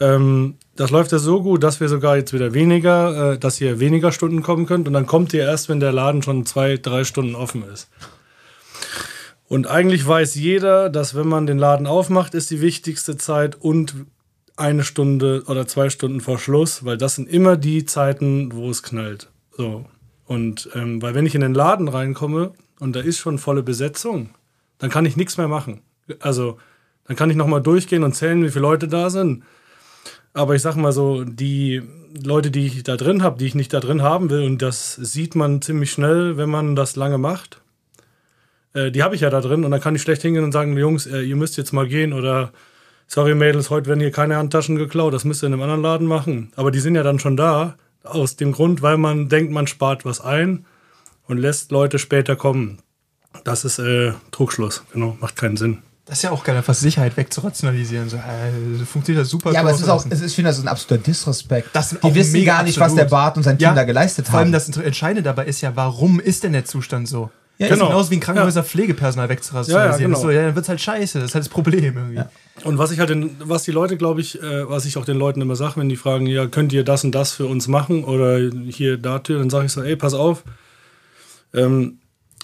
Ähm, das läuft ja so gut, dass wir sogar jetzt wieder weniger, äh, dass ihr weniger Stunden kommen könnt und dann kommt ihr erst, wenn der Laden schon zwei, drei Stunden offen ist. Und eigentlich weiß jeder, dass wenn man den Laden aufmacht, ist die wichtigste Zeit und eine Stunde oder zwei Stunden vor Schluss, weil das sind immer die Zeiten, wo es knallt. So. Und ähm, weil wenn ich in den Laden reinkomme und da ist schon volle Besetzung, dann kann ich nichts mehr machen. Also dann kann ich nochmal durchgehen und zählen, wie viele Leute da sind. Aber ich sag mal so, die Leute, die ich da drin habe, die ich nicht da drin haben will, und das sieht man ziemlich schnell, wenn man das lange macht, äh, die habe ich ja da drin und dann kann ich schlecht hingehen und sagen, Jungs, äh, ihr müsst jetzt mal gehen oder sorry Mädels, heute werden hier keine Handtaschen geklaut, das müsst ihr in einem anderen Laden machen. Aber die sind ja dann schon da, aus dem Grund, weil man denkt, man spart was ein und lässt Leute später kommen. Das ist äh, Trugschluss, genau, macht keinen Sinn. Das ist ja auch geil, einfach Sicherheit wegzurationalisieren. So, äh, funktioniert das super. Ja, aber es ist auch, es ist, ich finde, das ist ein absoluter Disrespekt. Das die wissen gar nicht, absolut. was der Bart und sein Team ja, da geleistet haben. Vor allem das Entscheidende dabei ist ja, warum ist denn der Zustand so? Ja, genau. genauso wie ein Krankenhäuser ja. Pflegepersonal wegzurationalisieren. Ja, ja, genau. so, ja, dann wird es halt scheiße. Das ist halt das Problem irgendwie. Ja. Und was ich halt, den, was die Leute, glaube ich, äh, was ich auch den Leuten immer sage, wenn die fragen, ja, könnt ihr das und das für uns machen oder hier dafür, dann sage ich so, ey, pass auf. Ähm,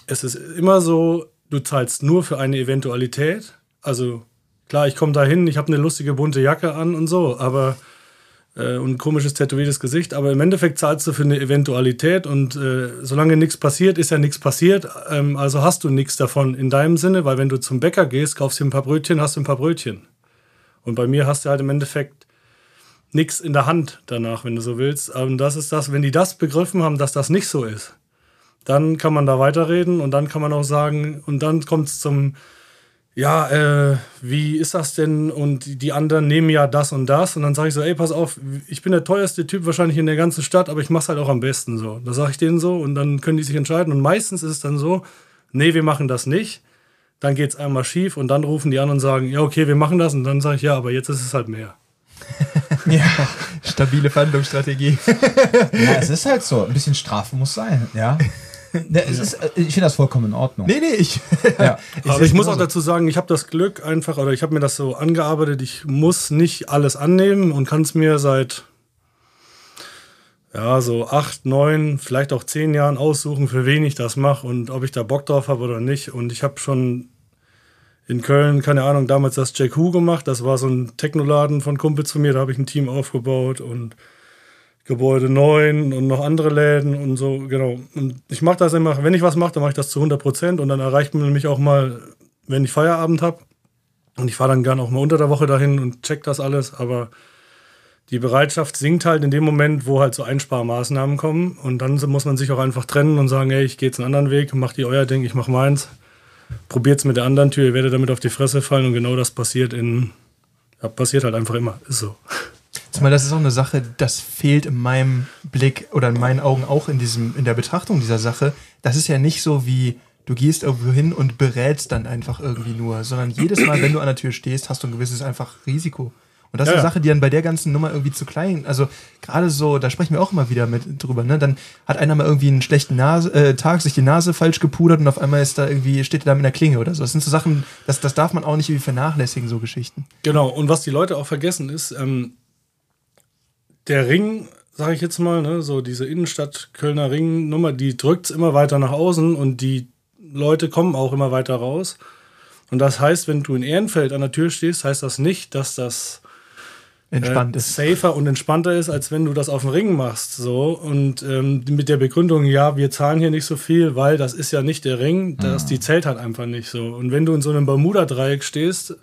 es ist immer so, du zahlst nur für eine Eventualität. Also klar, ich komme da hin, ich habe eine lustige bunte Jacke an und so, aber äh, und ein komisches tätowiertes Gesicht, aber im Endeffekt zahlst du für eine Eventualität und äh, solange nichts passiert, ist ja nichts passiert. Ähm, also hast du nichts davon in deinem Sinne, weil wenn du zum Bäcker gehst, kaufst dir ein paar Brötchen, hast du ein paar Brötchen. Und bei mir hast du halt im Endeffekt nichts in der Hand danach, wenn du so willst. Und das ist das, wenn die das begriffen haben, dass das nicht so ist, dann kann man da weiterreden und dann kann man auch sagen, und dann kommt es zum ja, äh, wie ist das denn? Und die anderen nehmen ja das und das. Und dann sage ich so, ey, pass auf, ich bin der teuerste Typ wahrscheinlich in der ganzen Stadt, aber ich mache es halt auch am besten so. Da sage ich denen so und dann können die sich entscheiden. Und meistens ist es dann so, nee, wir machen das nicht. Dann geht es einmal schief und dann rufen die an und sagen, ja, okay, wir machen das. Und dann sage ich, ja, aber jetzt ist es halt mehr. [laughs] ja, stabile Verhandlungsstrategie. [laughs] ja, es ist halt so. Ein bisschen Strafe muss sein, ja. [laughs] [laughs] Ne, ist, äh, ich finde das vollkommen in Ordnung. Nee, nee, ich. [laughs] ja. ich Aber ich muss auch dazu sagen, ich habe das Glück einfach, oder ich habe mir das so angearbeitet, ich muss nicht alles annehmen und kann es mir seit ja, so acht, neun, vielleicht auch zehn Jahren aussuchen, für wen ich das mache und ob ich da Bock drauf habe oder nicht. Und ich habe schon in Köln, keine Ahnung, damals das Jack Hu gemacht. Das war so ein Technoladen von Kumpels von mir, da habe ich ein Team aufgebaut und Gebäude 9 und noch andere Läden und so, genau. Und ich mache das immer, wenn ich was mache, dann mache ich das zu 100 Prozent und dann erreicht man mich auch mal, wenn ich Feierabend habe. Und ich fahre dann gerne auch mal unter der Woche dahin und check das alles, aber die Bereitschaft sinkt halt in dem Moment, wo halt so Einsparmaßnahmen kommen. Und dann muss man sich auch einfach trennen und sagen, hey, ich gehe jetzt einen anderen Weg, macht ihr euer Ding, ich mache meins. Probiert es mit der anderen Tür, ihr werdet damit auf die Fresse fallen und genau das passiert in, ja, passiert halt einfach immer, ist so. Zumal das ist auch eine Sache, das fehlt in meinem Blick oder in meinen Augen auch in, diesem, in der Betrachtung dieser Sache. Das ist ja nicht so wie, du gehst irgendwo hin und berätst dann einfach irgendwie nur, sondern jedes Mal, wenn du an der Tür stehst, hast du ein gewisses einfach Risiko. Und das ja, ist eine Sache, die dann bei der ganzen Nummer irgendwie zu klein, also gerade so, da sprechen wir auch immer wieder mit drüber, ne? Dann hat einer mal irgendwie einen schlechten Nase, äh, Tag, sich die Nase falsch gepudert und auf einmal ist da irgendwie, steht er da mit einer Klinge oder so. Das sind so Sachen, das, das darf man auch nicht irgendwie vernachlässigen, so Geschichten. Genau, und was die Leute auch vergessen ist, ähm, der Ring, sage ich jetzt mal, ne, so diese Innenstadt Kölner Ring-Nummer, die drückt es immer weiter nach außen und die Leute kommen auch immer weiter raus. Und das heißt, wenn du in Ehrenfeld an der Tür stehst, heißt das nicht, dass das entspannt äh, safer und entspannter ist, als wenn du das auf dem Ring machst. So und ähm, mit der Begründung, ja, wir zahlen hier nicht so viel, weil das ist ja nicht der Ring, das, mhm. die zählt halt einfach nicht so. Und wenn du in so einem Bermuda-Dreieck stehst,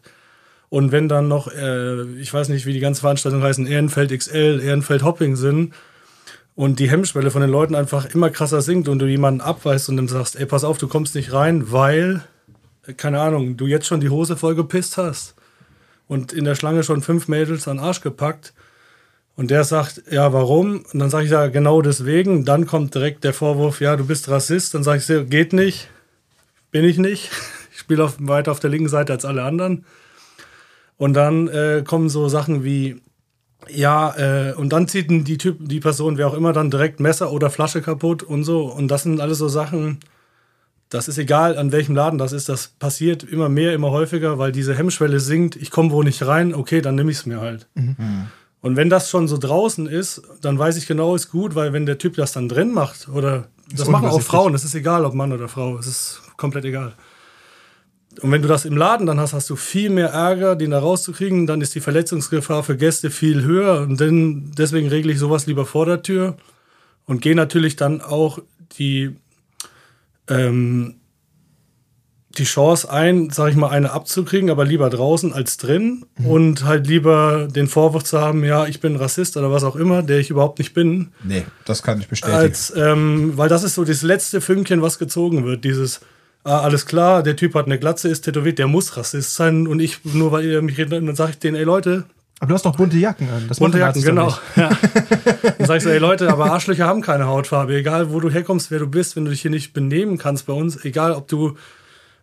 und wenn dann noch, äh, ich weiß nicht, wie die ganze Veranstaltung heißen, Ehrenfeld XL, Ehrenfeld Hopping sind und die Hemmschwelle von den Leuten einfach immer krasser sinkt und du jemanden abweist und dann sagst, ey, pass auf, du kommst nicht rein, weil, äh, keine Ahnung, du jetzt schon die Hose voll gepisst hast und in der Schlange schon fünf Mädels an den Arsch gepackt. Und der sagt, ja, warum? Und dann sage ich ja, genau deswegen. Dann kommt direkt der Vorwurf, ja, du bist Rassist. Dann sage ich, geht nicht, bin ich nicht. [laughs] Ich spiele weiter auf der linken Seite als alle anderen. Und dann äh, kommen so Sachen wie, ja, äh, und dann zieht die Typ, die Person, wer auch immer, dann direkt Messer oder Flasche kaputt und so. Und das sind alles so Sachen, das ist egal, an welchem Laden das ist, das passiert immer mehr, immer häufiger, weil diese Hemmschwelle sinkt, ich komme wo nicht rein, okay, dann nehme ich es mir halt. Mhm. Und wenn das schon so draußen ist, dann weiß ich genau, ist gut, weil wenn der Typ das dann drin macht, oder das machen auch Frauen, das ist egal, ob Mann oder Frau, es ist komplett egal. Und wenn du das im Laden dann hast, hast du viel mehr Ärger, den da rauszukriegen. Dann ist die Verletzungsgefahr für Gäste viel höher. Und dann, deswegen regle ich sowas lieber vor der Tür und gehe natürlich dann auch die, ähm, die Chance ein, sag ich mal, eine abzukriegen, aber lieber draußen als drin mhm. und halt lieber den Vorwurf zu haben, ja, ich bin Rassist oder was auch immer, der ich überhaupt nicht bin. Nee, das kann ich bestätigen. Als, ähm, weil das ist so das letzte Fünkchen, was gezogen wird, dieses ah, alles klar, der Typ hat eine Glatze, ist tätowiert, der muss Rassist sein und ich, nur weil ihr mich redet, dann sage ich denen, ey Leute. Aber du hast doch bunte Jacken an. Das bunte Jacken, genau. Ja. Dann sag ich so, ey Leute, [laughs] aber Arschlöcher haben keine Hautfarbe. Egal, wo du herkommst, wer du bist, wenn du dich hier nicht benehmen kannst bei uns, egal, ob du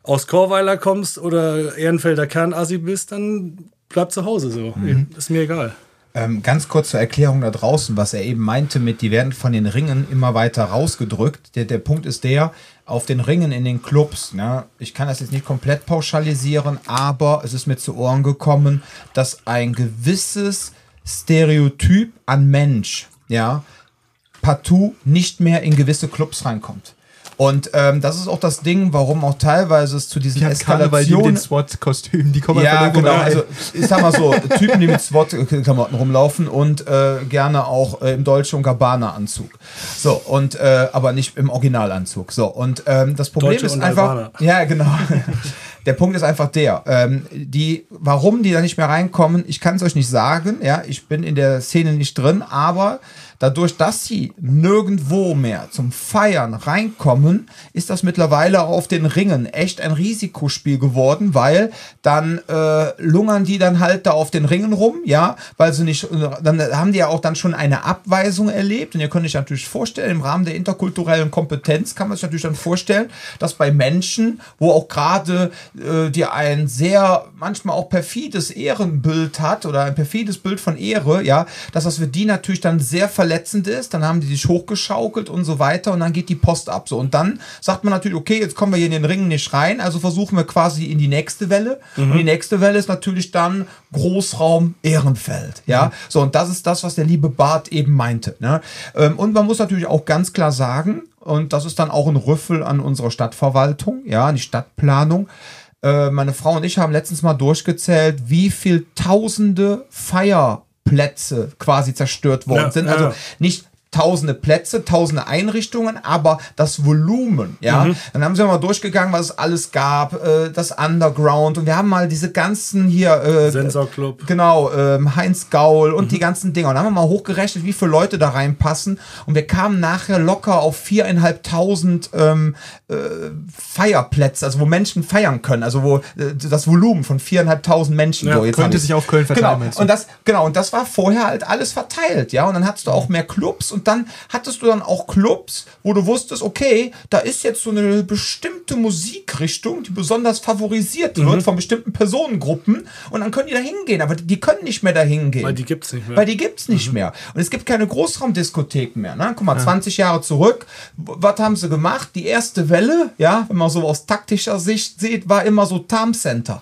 aus Chorweiler kommst oder Ehrenfelder Kernassi bist, dann bleib zu Hause so. Mhm. Ist mir egal. Ähm, ganz kurz zur Erklärung da draußen, was er eben meinte mit, die werden von den Ringen immer weiter rausgedrückt. Der, der Punkt ist der, auf den Ringen in den Clubs, ne, ich kann das jetzt nicht komplett pauschalisieren, aber es ist mir zu Ohren gekommen, dass ein gewisses Stereotyp an Mensch, ja, partout nicht mehr in gewisse Clubs reinkommt. Und ähm, das ist auch das Ding, warum auch teilweise es zu diesen die Eskalationen... Die mit SWAT-Kostümen, die kommen Ja, genau. Rein. Also ich sag mal so, Typen, die mit SWAT-Klamotten rumlaufen und äh, gerne auch äh, im Deutsche und Gabbana-Anzug. So, und äh, aber nicht im Originalanzug. So, und ähm, das Problem Deutsche ist einfach... Albana. Ja, genau. [laughs] Der Punkt ist einfach der, ähm, die, warum die da nicht mehr reinkommen, ich kann es euch nicht sagen, ja, ich bin in der Szene nicht drin, aber Dadurch, dass sie nirgendwo mehr zum Feiern reinkommen, ist das mittlerweile auf den Ringen echt ein Risikospiel geworden, weil dann äh, lungern die dann halt da auf den Ringen rum, ja, weil sie nicht, dann haben die ja auch dann schon eine Abweisung erlebt. Und ihr könnt euch natürlich vorstellen, im Rahmen der interkulturellen Kompetenz kann man sich natürlich dann vorstellen, dass bei Menschen, wo auch gerade äh, die ein sehr, manchmal auch perfides Ehrenbild hat oder ein perfides Bild von Ehre, ja, dass das für die natürlich dann sehr verletzend verletzend ist, dann haben die sich hochgeschaukelt und so weiter und dann geht die Post ab. So. Und dann sagt man natürlich, okay, jetzt kommen wir hier in den Ring nicht rein, also versuchen wir quasi in die nächste Welle. Mhm. Und die nächste Welle ist natürlich dann Großraum Ehrenfeld. Ja, mhm. so und das ist das, was der liebe Bart eben meinte. Ne? Ähm, und man muss natürlich auch ganz klar sagen, und das ist dann auch ein Rüffel an unserer Stadtverwaltung, ja, an die Stadtplanung äh, meine Frau und ich haben letztens mal durchgezählt, wie viel tausende Feier Plätze quasi zerstört worden ja, sind. Also ja. nicht tausende Plätze, tausende Einrichtungen, aber das Volumen, ja. Mhm. Dann haben sie mal durchgegangen, was es alles gab, äh, das Underground und wir haben mal diese ganzen hier äh, Sensor Club. Genau, äh, Heinz Gaul und mhm. die ganzen Dinger. Und dann haben wir mal hochgerechnet, wie viele Leute da reinpassen und wir kamen nachher locker auf viereinhalbtausend ähm, äh, Feierplätze, also wo Menschen feiern können, also wo äh, das Volumen von viereinhalbtausend Menschen. Ja, so, jetzt könnte sich auf Köln verteilen. Genau. Und das, genau, und das war vorher halt alles verteilt, ja. Und dann hattest du auch mehr Clubs und und dann hattest du dann auch Clubs, wo du wusstest, okay, da ist jetzt so eine bestimmte Musikrichtung, die besonders favorisiert wird mhm. von bestimmten Personengruppen und dann können die da hingehen, aber die, können nicht mehr da hingehen. Weil die gibt es nicht mehr. Weil die gibt's nicht mhm. mehr. Und es gibt keine Großraumdiskotheken mehr. Ne? Guck mal, ja. 20 Jahre zurück, was haben sie gemacht? Die erste Welle, ja, wenn man so aus taktischer Sicht sieht, war immer so Tarm Center.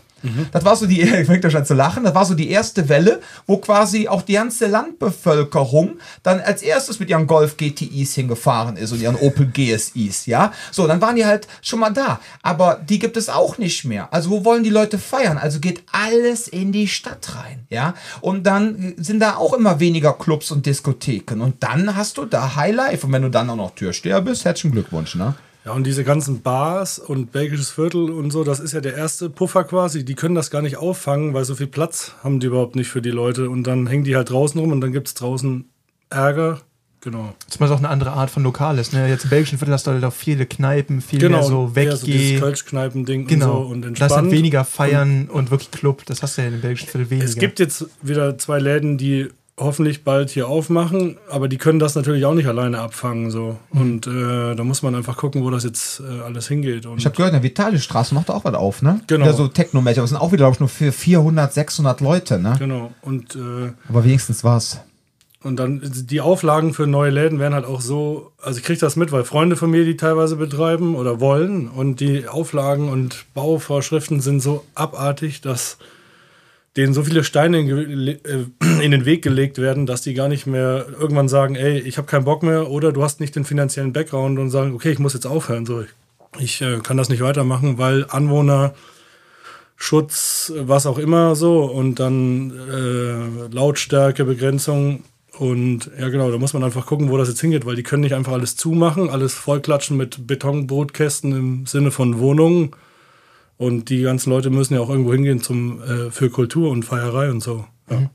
Das war so die, [laughs] ich fängt schon zu lachen, das war so die erste Welle, wo quasi auch die ganze Landbevölkerung dann als erstes mit ihren Golf GTIs hingefahren ist und ihren Opel GSIs, ja. So, dann waren die halt schon mal da. Aber die gibt es auch nicht mehr. Also wo wollen die Leute feiern? Also geht alles in die Stadt rein, ja. Und dann sind da auch immer weniger Clubs und Diskotheken. Und dann hast du da High Life. Und wenn du dann auch noch Türsteher bist, herzlichen Glückwunsch, ne? Ja, und diese ganzen Bars und belgisches Viertel und so, das ist ja der erste Puffer quasi. Die können das gar nicht auffangen, weil so viel Platz haben die überhaupt nicht für die Leute. Und dann hängen die halt draußen rum und dann gibt es draußen Ärger. Genau. Das ist auch eine andere Art von Lokales. Ne? Jetzt im belgischen Viertel hast du halt auch viele Kneipen, viel genau, mehr so weggehen. So dieses Kölsch-Kneipen-Ding genau. und so und entspannt. Das hat weniger Feiern und, und, wirklich Club. Das hast du ja in dem belgischen Viertel weniger. Es gibt jetzt wieder zwei Läden, die hoffentlich bald hier aufmachen, aber die können das natürlich auch nicht alleine abfangen. So. Mhm. Und äh, da muss man einfach gucken, wo das jetzt äh, alles hingeht. Und ich habe gehört, in der Vitale-Straße macht auch was auf, ne? Genau. Ja, so Techno-Mädchen, aber es sind auch wieder, glaube ich, nur für 400, 600 Leute, ne? Genau. Und, äh, aber wenigstens was. Und dann die Auflagen für neue Läden werden halt auch so, also ich kriege das mit, weil Freunde von mir die teilweise betreiben oder wollen und die Auflagen und Bauvorschriften sind so abartig, dass denen so viele Steine in, äh, in, den Weg gelegt werden, dass die gar nicht mehr irgendwann sagen, ey, ich habe keinen Bock mehr oder du hast nicht den finanziellen Background und sagen, okay, ich muss jetzt aufhören, so. Ich, ich äh, kann das nicht weitermachen, weil Anwohner Schutz, was auch immer so und dann äh, Lautstärke, Begrenzung und ja genau, da muss man einfach gucken, wo das jetzt hingeht, weil die können nicht einfach alles zumachen, alles vollklatschen mit Betonbrotkästen im Sinne von Wohnungen und die ganzen Leute müssen ja auch irgendwo hingehen zum, äh, für Kultur und Feierei und so. Ja. Mhm.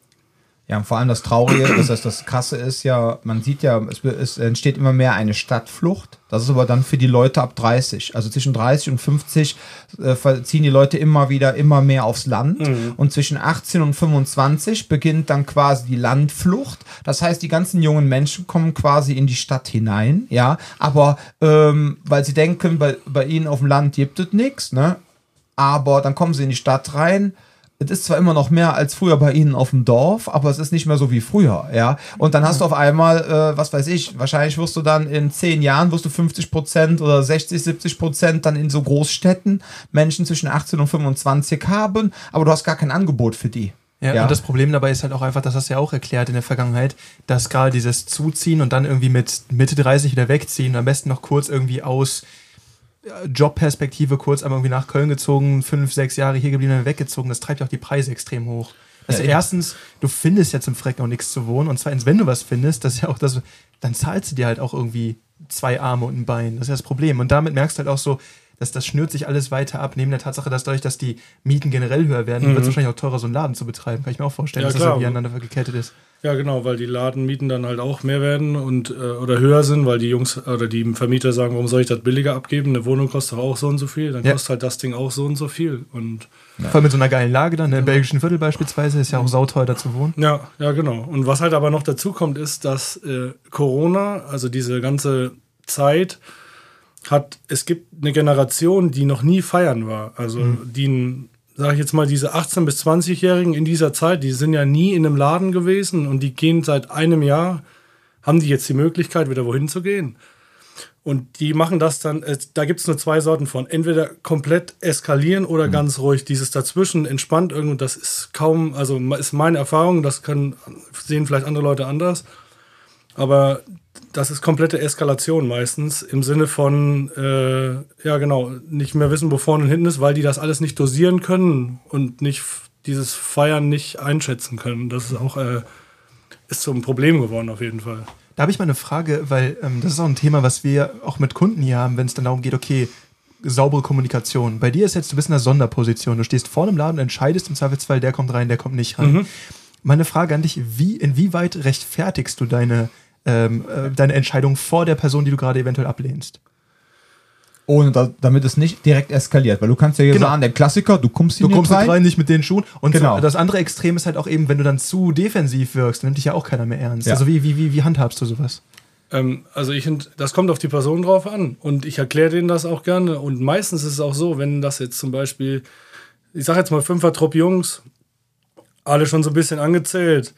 Ja, und vor allem das Traurige, das heißt, das Krasse ist ja, man sieht ja, es, es, entsteht immer mehr eine Stadtflucht. Das ist aber dann für die Leute ab 30. Also zwischen 30 und 50 äh, ziehen die Leute immer wieder immer mehr aufs Land. Mhm. Und zwischen 18 und 25 beginnt dann quasi die Landflucht. Das heißt, die ganzen jungen Menschen kommen quasi in die Stadt hinein, ja. Aber ähm, weil sie denken, bei, bei ihnen auf dem Land gibt es nichts, ne? Aber dann kommen sie in die Stadt rein es ist zwar immer noch mehr als früher bei ihnen auf dem Dorf, aber es ist nicht mehr so wie früher, ja. Und dann hast du auf einmal, äh, was weiß ich, wahrscheinlich wirst du dann in zehn Jahren, wirst du 50 Prozent oder 60, 70 Prozent dann in so Großstädten Menschen zwischen 18 und 25 haben, aber du hast gar kein Angebot für die. Ja, ja, und das Problem dabei ist halt auch einfach, das hast du ja auch erklärt in der Vergangenheit, dass gerade dieses Zuziehen und dann irgendwie mit Mitte 30 wieder wegziehen am besten noch kurz irgendwie aus Jobperspektive kurz einmal irgendwie nach Köln gezogen, fünf, sechs Jahre hier geblieben, weggezogen. Das treibt ja auch die Preise extrem hoch. Also ja, erstens, du findest ja zum Frecken auch nichts zu wohnen und zweitens, wenn du was findest, das ist ja auch das, dann zahlst du dir halt auch irgendwie zwei Arme und ein Bein. Das ist ja das Problem. Und damit merkst du halt auch so, dass das schnürt sich alles weiter ab, neben der Tatsache, dass dadurch, dass die Mieten generell höher werden, mhm. wird es wahrscheinlich auch teurer, so einen Laden zu betreiben. Kann ich mir auch vorstellen, ja, dass klar. das irgendwie aneinander gekettet ist. Ja, genau, weil die Ladenmieten dann halt auch mehr werden und äh, oder höher sind, weil die Jungs oder die Vermieter sagen, warum soll ich das billiger abgeben? Eine Wohnung kostet auch so und so viel, dann ja. kostet halt das Ding auch so und so viel. Und ja. Vor allem mit so einer geilen Lage dann, ne? im genau. belgischen Viertel beispielsweise, ist ja auch sauteuer da zu wohnen. Ja, ja, genau. Und was halt aber noch dazu kommt, ist, dass äh, Corona, also diese ganze Zeit, hat, es gibt eine Generation, die noch nie feiern war. Also mhm. die sage ich jetzt mal, diese 18- bis 20-Jährigen in dieser Zeit, die sind ja nie in einem Laden gewesen und die gehen seit einem Jahr, haben die jetzt die Möglichkeit, wieder wohin zu gehen. Und die machen das dann, äh, da gibt es nur zwei Sorten von. Entweder komplett eskalieren oder mhm. ganz ruhig. Dieses dazwischen entspannt irgendwo, das ist kaum, also ist meine Erfahrung, das können, sehen vielleicht andere Leute anders. Aber das ist komplette Eskalation meistens im Sinne von, äh, ja genau, nicht mehr wissen, wo vorne und hinten ist, weil die das alles nicht dosieren können und nicht dieses Feiern nicht einschätzen können. Das ist auch äh, ist so ein Problem geworden auf jeden Fall. Da habe ich mal eine Frage, weil ähm, das ist auch ein Thema, was wir auch mit Kunden hier haben, wenn es dann darum geht, okay, saubere Kommunikation. Bei dir ist jetzt, du bist in einer Sonderposition. Du stehst vor einem Laden und entscheidest im Zweifelsfall, der kommt rein, der kommt nicht rein. Mhm. Meine Frage an dich, wie, inwieweit rechtfertigst du deine ähm, äh, deine Entscheidung vor der Person, die du gerade eventuell ablehnst. Ohne da, damit es nicht direkt eskaliert, weil du kannst ja hier genau. sagen, der Klassiker, du kommst hier du kommst rein. rein, nicht mit den Schuhen. Und genau. so, das andere Extrem ist halt auch eben, wenn du dann zu defensiv wirkst, nimmt dich ja auch keiner mehr ernst. Ja. Also wie, wie, wie, wie handhabst du sowas? Ähm, also ich das kommt auf die Person drauf an und ich erkläre denen das auch gerne. Und meistens ist es auch so, wenn das jetzt zum Beispiel, ich sage jetzt mal fünfer Trupp Jungs, alle schon so ein bisschen angezählt,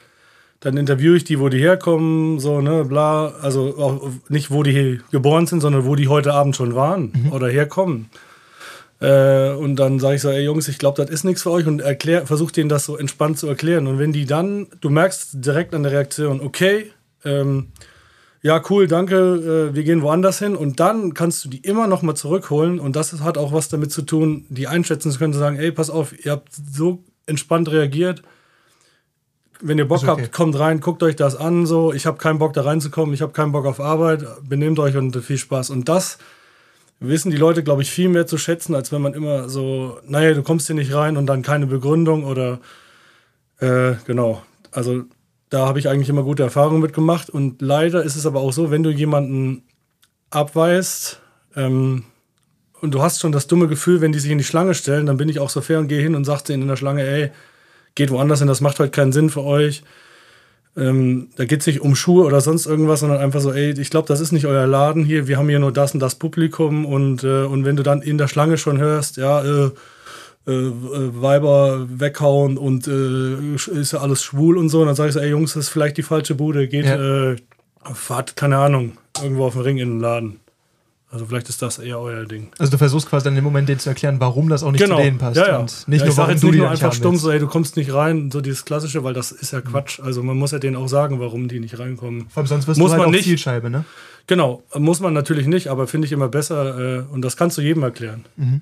dann interviewe ich die, wo die herkommen, so, ne, bla. Also auch nicht, wo die hier geboren sind, sondern wo die heute Abend schon waren mhm. oder herkommen. Äh, und dann sage ich so, ey Jungs, ich glaube, das ist nichts für euch und erklär, versuche denen das so entspannt zu erklären. Und wenn die dann, du merkst direkt an der Reaktion, okay, ähm, ja, cool, danke, äh, wir gehen woanders hin. Und dann kannst du die immer noch mal zurückholen. Und das hat auch was damit zu tun, die einschätzen zu können, zu sagen, ey, pass auf, ihr habt so entspannt reagiert wenn ihr Bock okay. habt, kommt rein, guckt euch das an. So, ich habe keinen Bock da reinzukommen, ich habe keinen Bock auf Arbeit. Benehmt euch und viel Spaß. Und das wissen die Leute, glaube ich, viel mehr zu schätzen, als wenn man immer so, naja, du kommst hier nicht rein und dann keine Begründung oder äh, genau. Also da habe ich eigentlich immer gute Erfahrungen mitgemacht. Und leider ist es aber auch so, wenn du jemanden abweist ähm, und du hast schon das dumme Gefühl, wenn die sich in die Schlange stellen, dann bin ich auch so fair und gehe hin und sage denen in der Schlange, ey, geht woanders hin, das macht halt keinen Sinn für euch. Ähm, da geht es nicht um Schuhe oder sonst irgendwas, sondern einfach so, ey, ich glaube, das ist nicht euer Laden hier, wir haben hier nur das und das Publikum und, äh, und wenn du dann in der Schlange schon hörst, ja, äh, äh, äh Weiber weghauen und äh, ist ja alles schwul und so, und dann sage ich so, ey Jungs, das ist vielleicht die falsche Bude, geht, ja. Fahrt, keine Ahnung, irgendwo auf dem Ring in den Laden. Also vielleicht ist das eher euer Ding. Also du versuchst quasi dann im Moment denen zu erklären, warum das auch nicht genau. zu denen passt. Ja, ja. Und nicht ja, nur, warum jetzt du nicht nur einfach stumm so, ey, du kommst nicht rein, so dieses Klassische, weil das ist ja Quatsch. Also man muss ja denen auch sagen, warum die nicht reinkommen. Vor allem sonst wirst muss du halt man nicht, Zielscheibe, ne? Genau, muss man natürlich nicht, aber finde ich immer besser äh, und das kannst du jedem erklären. Mhm.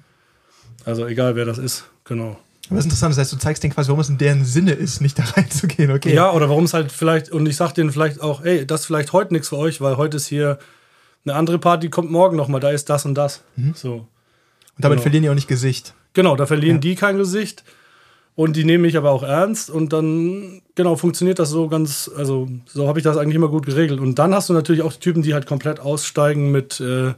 Also egal, wer das ist, genau. Aber das ist interessant, das heißt, du zeigst denen quasi, warum es in deren Sinne ist, nicht da reinzugehen, okay? Ja, oder warum es halt vielleicht, und ich sag denen vielleicht auch, ey, das ist vielleicht heute nichts für euch, weil heute ist hier eine andere Party, kommt morgen nochmal, da ist das und das. Mhm. So. Und damit genau. verlieren die auch nicht Gesicht. Genau, da verlieren ja. die kein Gesicht. Und die nehme ich aber auch ernst und dann, genau, funktioniert das so ganz, also so habe ich das eigentlich immer gut geregelt. Und dann hast du natürlich auch die Typen, die halt komplett aussteigen mit äh,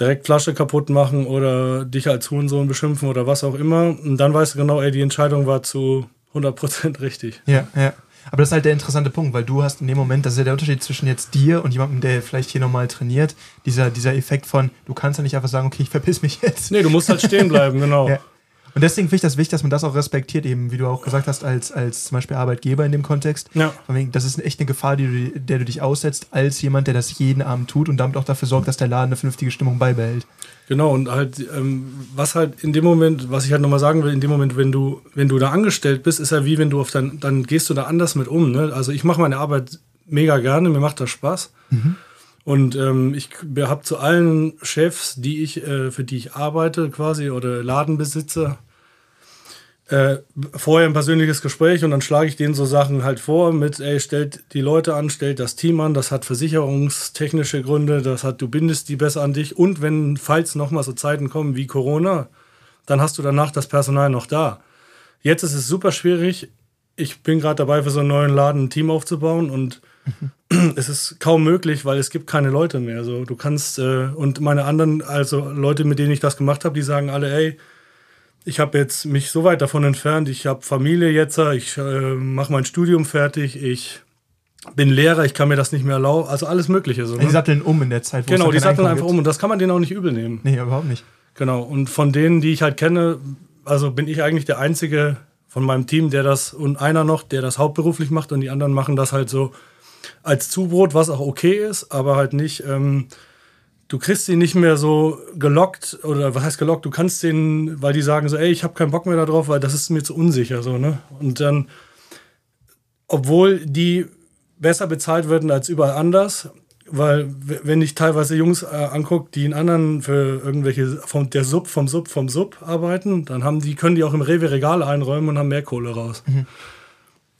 direkt Flasche kaputt machen oder dich als Hurensohn beschimpfen oder was auch immer. Und dann weißt du genau, ey, die Entscheidung war zu 100% richtig. Ja, ja. Aber das ist halt der interessante Punkt, weil du hast in dem Moment, das ist ja der Unterschied zwischen jetzt dir und jemandem, der vielleicht hier nochmal trainiert, dieser, dieser Effekt von, du kannst ja nicht einfach sagen, okay, ich verpiss mich jetzt. Nee, du musst halt stehen bleiben, [laughs] genau. ja. Und deswegen finde ich das wichtig, dass man das auch respektiert, eben, wie du auch gesagt hast, als, als zum Beispiel Arbeitgeber in dem Kontext. Ja. Das ist echt eine Gefahr, die du, der du dich aussetzt, als jemand, der das jeden Abend tut und damit auch dafür sorgt, dass der Laden eine vernünftige Stimmung beibehält. Genau, und halt, ähm, was halt in dem Moment, was ich halt nochmal sagen will, in dem Moment, wenn du, wenn du da angestellt bist, ist ja wie wenn du auf dein, dann gehst du da anders mit um. Ne? Also ich mache meine Arbeit mega gerne, mir macht das Spaß. Mhm. Und ähm, ich habe zu allen Chefs, die ich, äh, für die ich arbeite, quasi, oder Ladenbesitzer, äh, vorher ein persönliches Gespräch und dann schlage ich denen so Sachen halt vor mit, ey, stellt die Leute an, stellt das Team an, das hat versicherungstechnische Gründe, das hat, du bindest die besser an dich und wenn, falls nochmal so Zeiten kommen wie Corona, dann hast du danach das Personal noch da. Jetzt ist es super schwierig. Ich bin gerade dabei, für so einen neuen Laden ein Team aufzubauen und [laughs] es ist kaum möglich, weil es gibt keine Leute mehr. So, du kannst, äh, und meine anderen, also Leute, mit denen ich das gemacht habe, die sagen alle, ey, ich habe jetzt mich so weit davon entfernt. Ich habe Familie jetzt, ich äh, mache mein Studium fertig, ich bin Lehrer, ich kann mir das nicht mehr erlauben. Also alles Mögliche. So, ne? Die satteln um in der Zeit. Wo genau, die satteln einfach gibt. um und das kann man denen auch nicht übel nehmen. Nee, überhaupt nicht. Genau, und von denen, die ich halt kenne, also bin ich eigentlich der Einzige von meinem Team, der das und einer noch, der das hauptberuflich macht und die anderen machen das halt so als Zubrot, was auch okay ist, aber halt nicht. Ähm, du kriegst sie nicht mehr so gelockt oder was heißt gelockt, du kannst den, weil die sagen so, ey, ich habe keinen Bock mehr darauf, weil das ist mir zu unsicher so, ne? Und dann obwohl die besser bezahlt werden als überall anders, weil wenn ich teilweise Jungs äh, angucke, die in anderen für irgendwelche vom der Sub vom Sub vom Sub arbeiten, dann haben die können die auch im Rewe Regal einräumen und haben mehr Kohle raus. Mhm.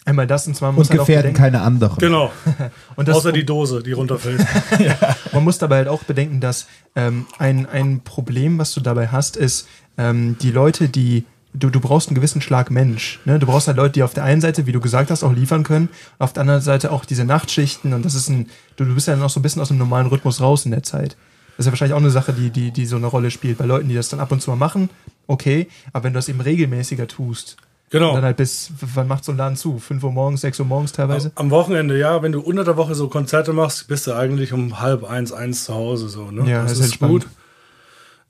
Einmal das und zwar muss und halt gefährden keine anderen. Genau. [laughs] und das, Außer die Dose, die runterfällt. [laughs] ja. Man muss dabei halt auch bedenken, dass ähm, ein, ein Problem, was du dabei hast, ist, ähm, die Leute, die du, du brauchst einen gewissen Schlag Mensch. Ne? Du brauchst halt Leute, die auf der einen Seite, wie du gesagt hast, auch liefern können, auf der anderen Seite auch diese Nachtschichten und das ist ein, du, du bist ja noch so ein bisschen aus dem normalen Rhythmus raus in der Zeit. Das ist ja wahrscheinlich auch eine Sache, die, die, die so eine Rolle spielt. Bei Leuten, die das dann ab und zu mal machen, okay, aber wenn du das eben regelmäßiger tust, Genau. Und dann halt bis, wann macht so ein Laden zu? 5 Uhr morgens, 6 Uhr morgens teilweise? Am Wochenende, ja. Wenn du unter der Woche so Konzerte machst, bist du eigentlich um halb eins, eins zu Hause. So, ne? Ja, das, das ist, ist gut.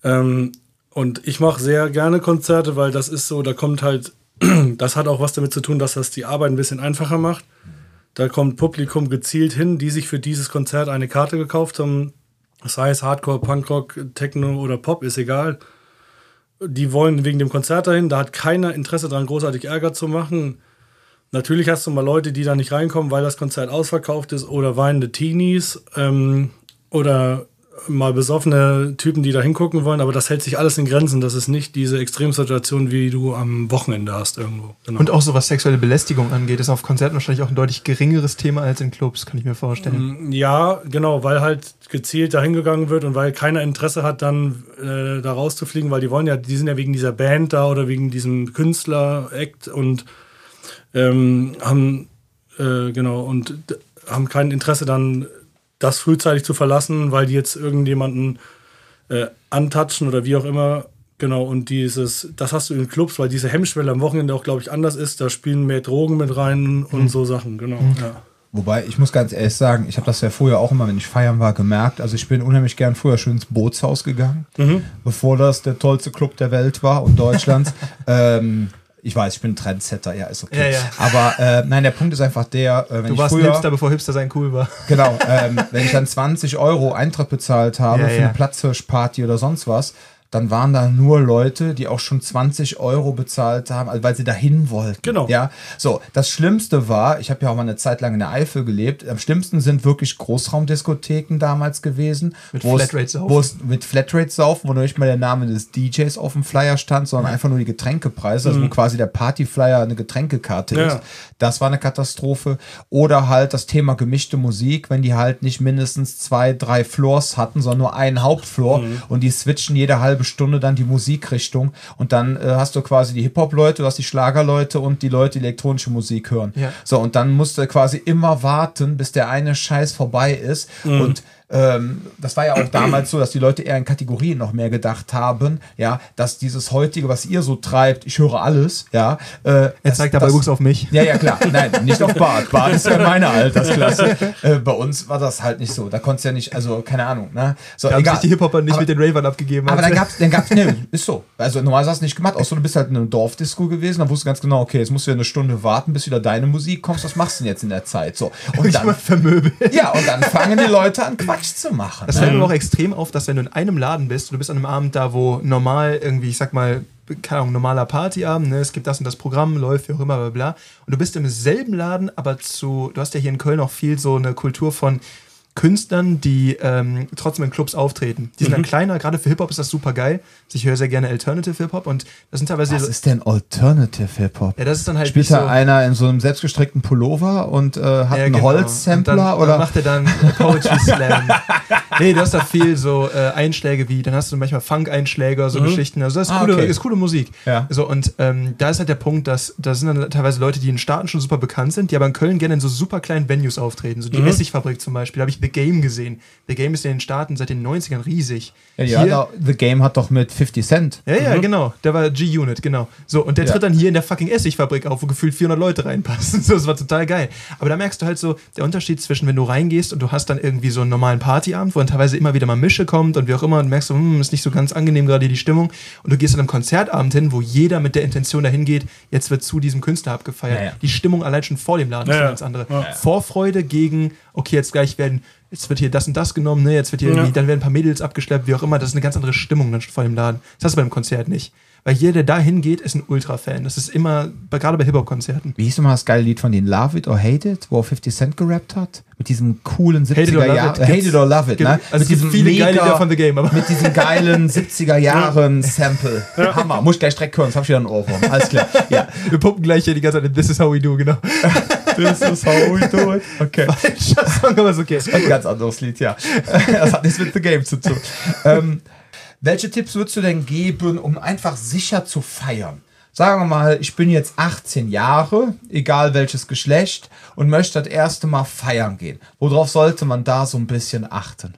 Ähm, und ich mache sehr gerne Konzerte, weil das ist so, da kommt halt, [clears throat] das hat auch was damit zu tun, dass das die Arbeit ein bisschen einfacher macht. Da kommt Publikum gezielt hin, die sich für dieses Konzert eine Karte gekauft haben. Sei es Hardcore, Punkrock, Techno oder Pop, ist egal die wollen wegen dem Konzert dahin, da hat keiner Interesse daran, großartig Ärger zu machen. Natürlich hast du mal Leute, die da nicht reinkommen, weil das Konzert ausverkauft ist oder weinende Teenies ähm, oder mal besoffene Typen, die da hingucken wollen, aber das hält sich alles in Grenzen. Das ist nicht diese Extremsituation, wie du am Wochenende hast irgendwo. Genau. Und auch so was sexuelle Belästigung angeht, ist auf Konzerten wahrscheinlich auch ein deutlich geringeres Thema als in Clubs, kann ich mir vorstellen. Mm, ja, genau, weil halt gezielt da hingegangen wird und weil keiner Interesse hat, dann äh, da rauszufliegen, weil die wollen ja, die sind ja wegen dieser Band da oder wegen diesem Künstler-Act und ähm, haben äh, genau und haben kein Interesse dann das frühzeitig zu verlassen, weil die jetzt irgendjemanden äh, antatschen oder wie auch immer. Genau, und dieses, das hast du in Clubs, weil diese Hemmschwelle am Wochenende auch, glaube ich, anders ist. Da spielen mehr Drogen mit rein und mhm. so Sachen, genau. Mhm. Ja. Wobei, ich muss ganz ehrlich sagen, ich habe das ja vorher auch immer, wenn ich feiern war, gemerkt. Also ich bin unheimlich gern früher schön ins Bootshaus gegangen, mhm. bevor das der tollste Club der Welt war und Deutschlands. [laughs] ähm, Ich weiß, ich bin ein Trendsetter, ja, ist okay. Ja, ja. Aber äh, nein, der Punkt ist einfach der, äh, wenn du ich warst früher, Hipster, bevor Hipster sein cool war. [laughs] Genau, ähm, wenn ich dann 20 Euro Eintritt bezahlt habe ja, für eine Platzhirschparty oder sonst was, dann waren da nur Leute, die auch schon 20 Euro bezahlt haben, also weil sie dahin wollten. Genau. Ja, so. Das Schlimmste war, ich habe ja auch mal eine Zeit lang in der Eifel gelebt. Am schlimmsten sind wirklich Großraumdiskotheken damals gewesen. Mit Flatrate saufen. Mit Flatrate saufen, wo nicht mal der Name des DJs auf dem Flyer stand, sondern einfach nur die Getränkepreise, also mhm. wo quasi der Partyflyer eine Getränkekarte ja. ist. Das war eine Katastrophe. Oder halt das Thema gemischte Musik, wenn die halt nicht mindestens zwei, drei Floors hatten, sondern nur einen Hauptfloor mhm. und die switchen jede halbe Stunde dann die Musikrichtung und dann äh, hast du quasi die Hip-Hop-Leute, du hast die Schlagerleute und die Leute, die elektronische Musik hören. Ja. So, und dann musst du quasi immer warten, bis der eine Scheiß vorbei ist mhm. und ähm, das war ja auch damals so, dass die Leute eher in Kategorien noch mehr gedacht haben, ja, dass dieses heutige, was ihr so treibt, ich höre alles, ja. Äh, er zeigt dabei Wuchs auf mich. Ja, ja, klar. [laughs] Nein, nicht auf Bart. Bart ist ja meine Altersklasse. Äh, bei uns war das halt nicht so. Da konntest du ja nicht, also keine Ahnung, ne? So, da egal. die Hip-Hopper nicht aber, mit den Ravern abgegeben. Aber dann gab's, dann gab's, ne, ist so. Also normalerweise hast du nicht gemacht, außer du bist halt in einem Dorfdisco gewesen, dann wusstest du ganz genau, okay, jetzt musst du ja eine Stunde warten, bis wieder deine Musik kommt. Was machst du denn jetzt in der Zeit? So. Und dann, vermöbeln. Ja, und dann fangen die Leute an, Quatsch [laughs] zu machen. Das das fällt mir auch extrem auf, dass wenn du in einem Laden bist, du bist an einem Abend da, wo normal irgendwie, ich sag mal, keine Ahnung, normaler Partyabend, ne? es gibt das und das Programm, läuft, wie auch immer, bla bla. Und du bist im selben Laden, aber zu, du hast ja hier in Köln auch viel so eine Kultur von, Künstlern, die ähm, trotzdem in Clubs auftreten. Die sind mhm. dann kleiner, gerade für Hip-Hop ist das super geil. Ich höre sehr gerne Alternative Hip-Hop und das sind teilweise. Was ist denn Alternative Hip-Hop? Ja, das ist dann halt. Spielt da so einer in so einem selbstgestrickten Pullover und äh, hat ja, einen genau. Holzsampler oder? macht er dann Poetry [laughs] Slam. nee, du hast da viel so äh, Einschläge wie, dann hast du manchmal Funk-Einschläge, so mhm. Geschichten. Also das ist, ah, coole, okay. ist coole Musik. Ja. So, und ähm, da ist halt der Punkt, dass da sind dann teilweise Leute, die in Staaten schon super bekannt sind, die aber in Köln gerne in so super kleinen Venues auftreten. So die mhm. Essigfabrik zum Beispiel. Da habe ich The Game gesehen. The Game ist in den Staaten seit den 90ern riesig. Ja, ja da, The Game hat doch mit 50 Cent. Ja, ja, mhm. genau. Der war G-Unit, genau. So, und der ja. tritt dann hier in der fucking Essigfabrik auf, wo gefühlt 400 Leute reinpassen. [laughs] So, das war total geil. Aber da merkst du halt so, der Unterschied zwischen, wenn du reingehst und du hast dann irgendwie so einen normalen Partyabend, wo dann teilweise immer wieder mal Mische kommt und wie auch immer und merkst du, hm, ist nicht so ganz angenehm gerade die Stimmung. Und du gehst dann am Konzertabend hin, wo jeder mit der Intention dahin geht, jetzt wird zu diesem Künstler abgefeiert. Ja, die Stimmung allein schon vor dem Laden ist eine ganz andere. Vorfreude gegen, okay, jetzt gleich werden jetzt wird hier das und das genommen, ne? jetzt wird hier ja. dann werden ein paar Mädels abgeschleppt, wie auch immer. Das ist eine ganz andere Stimmung dann vor dem Laden. Das hast du beim Konzert nicht. Weil jeder, der da hingeht, ist ein Ultra-Fan. Das ist immer, gerade bei Hip-Hop-Konzerten. Wie hieß nochmal das geile Lied von denen? Love It or Hate It, wo 50 Cent gerappt hat? Mit diesem coolen 70er Jahren. Hate It or Love It, ne? Also mit diesem viele mega, geile Lieder von The Game, aber. Mit diesem geilen [laughs] 70er Jahren Sample. Hammer. Muss ich gleich direkt hören, sonst hab ich wieder einen Ohrwurm. Alles klar. Ja. [laughs] Wir pumpen gleich hier die ganze Zeit. This is how we do, genau. [laughs] This is how we do it. Okay. Falscher Song, aber ist okay. Das ist ein ganz anderes Lied, ja. Das hat nichts mit The Game zu tun. Ähm, welche Tipps würdest du denn geben, um einfach sicher zu feiern? Sagen wir mal, ich bin jetzt 18 Jahre, egal welches Geschlecht, und möchte das erste Mal feiern gehen. Worauf sollte man da so ein bisschen achten?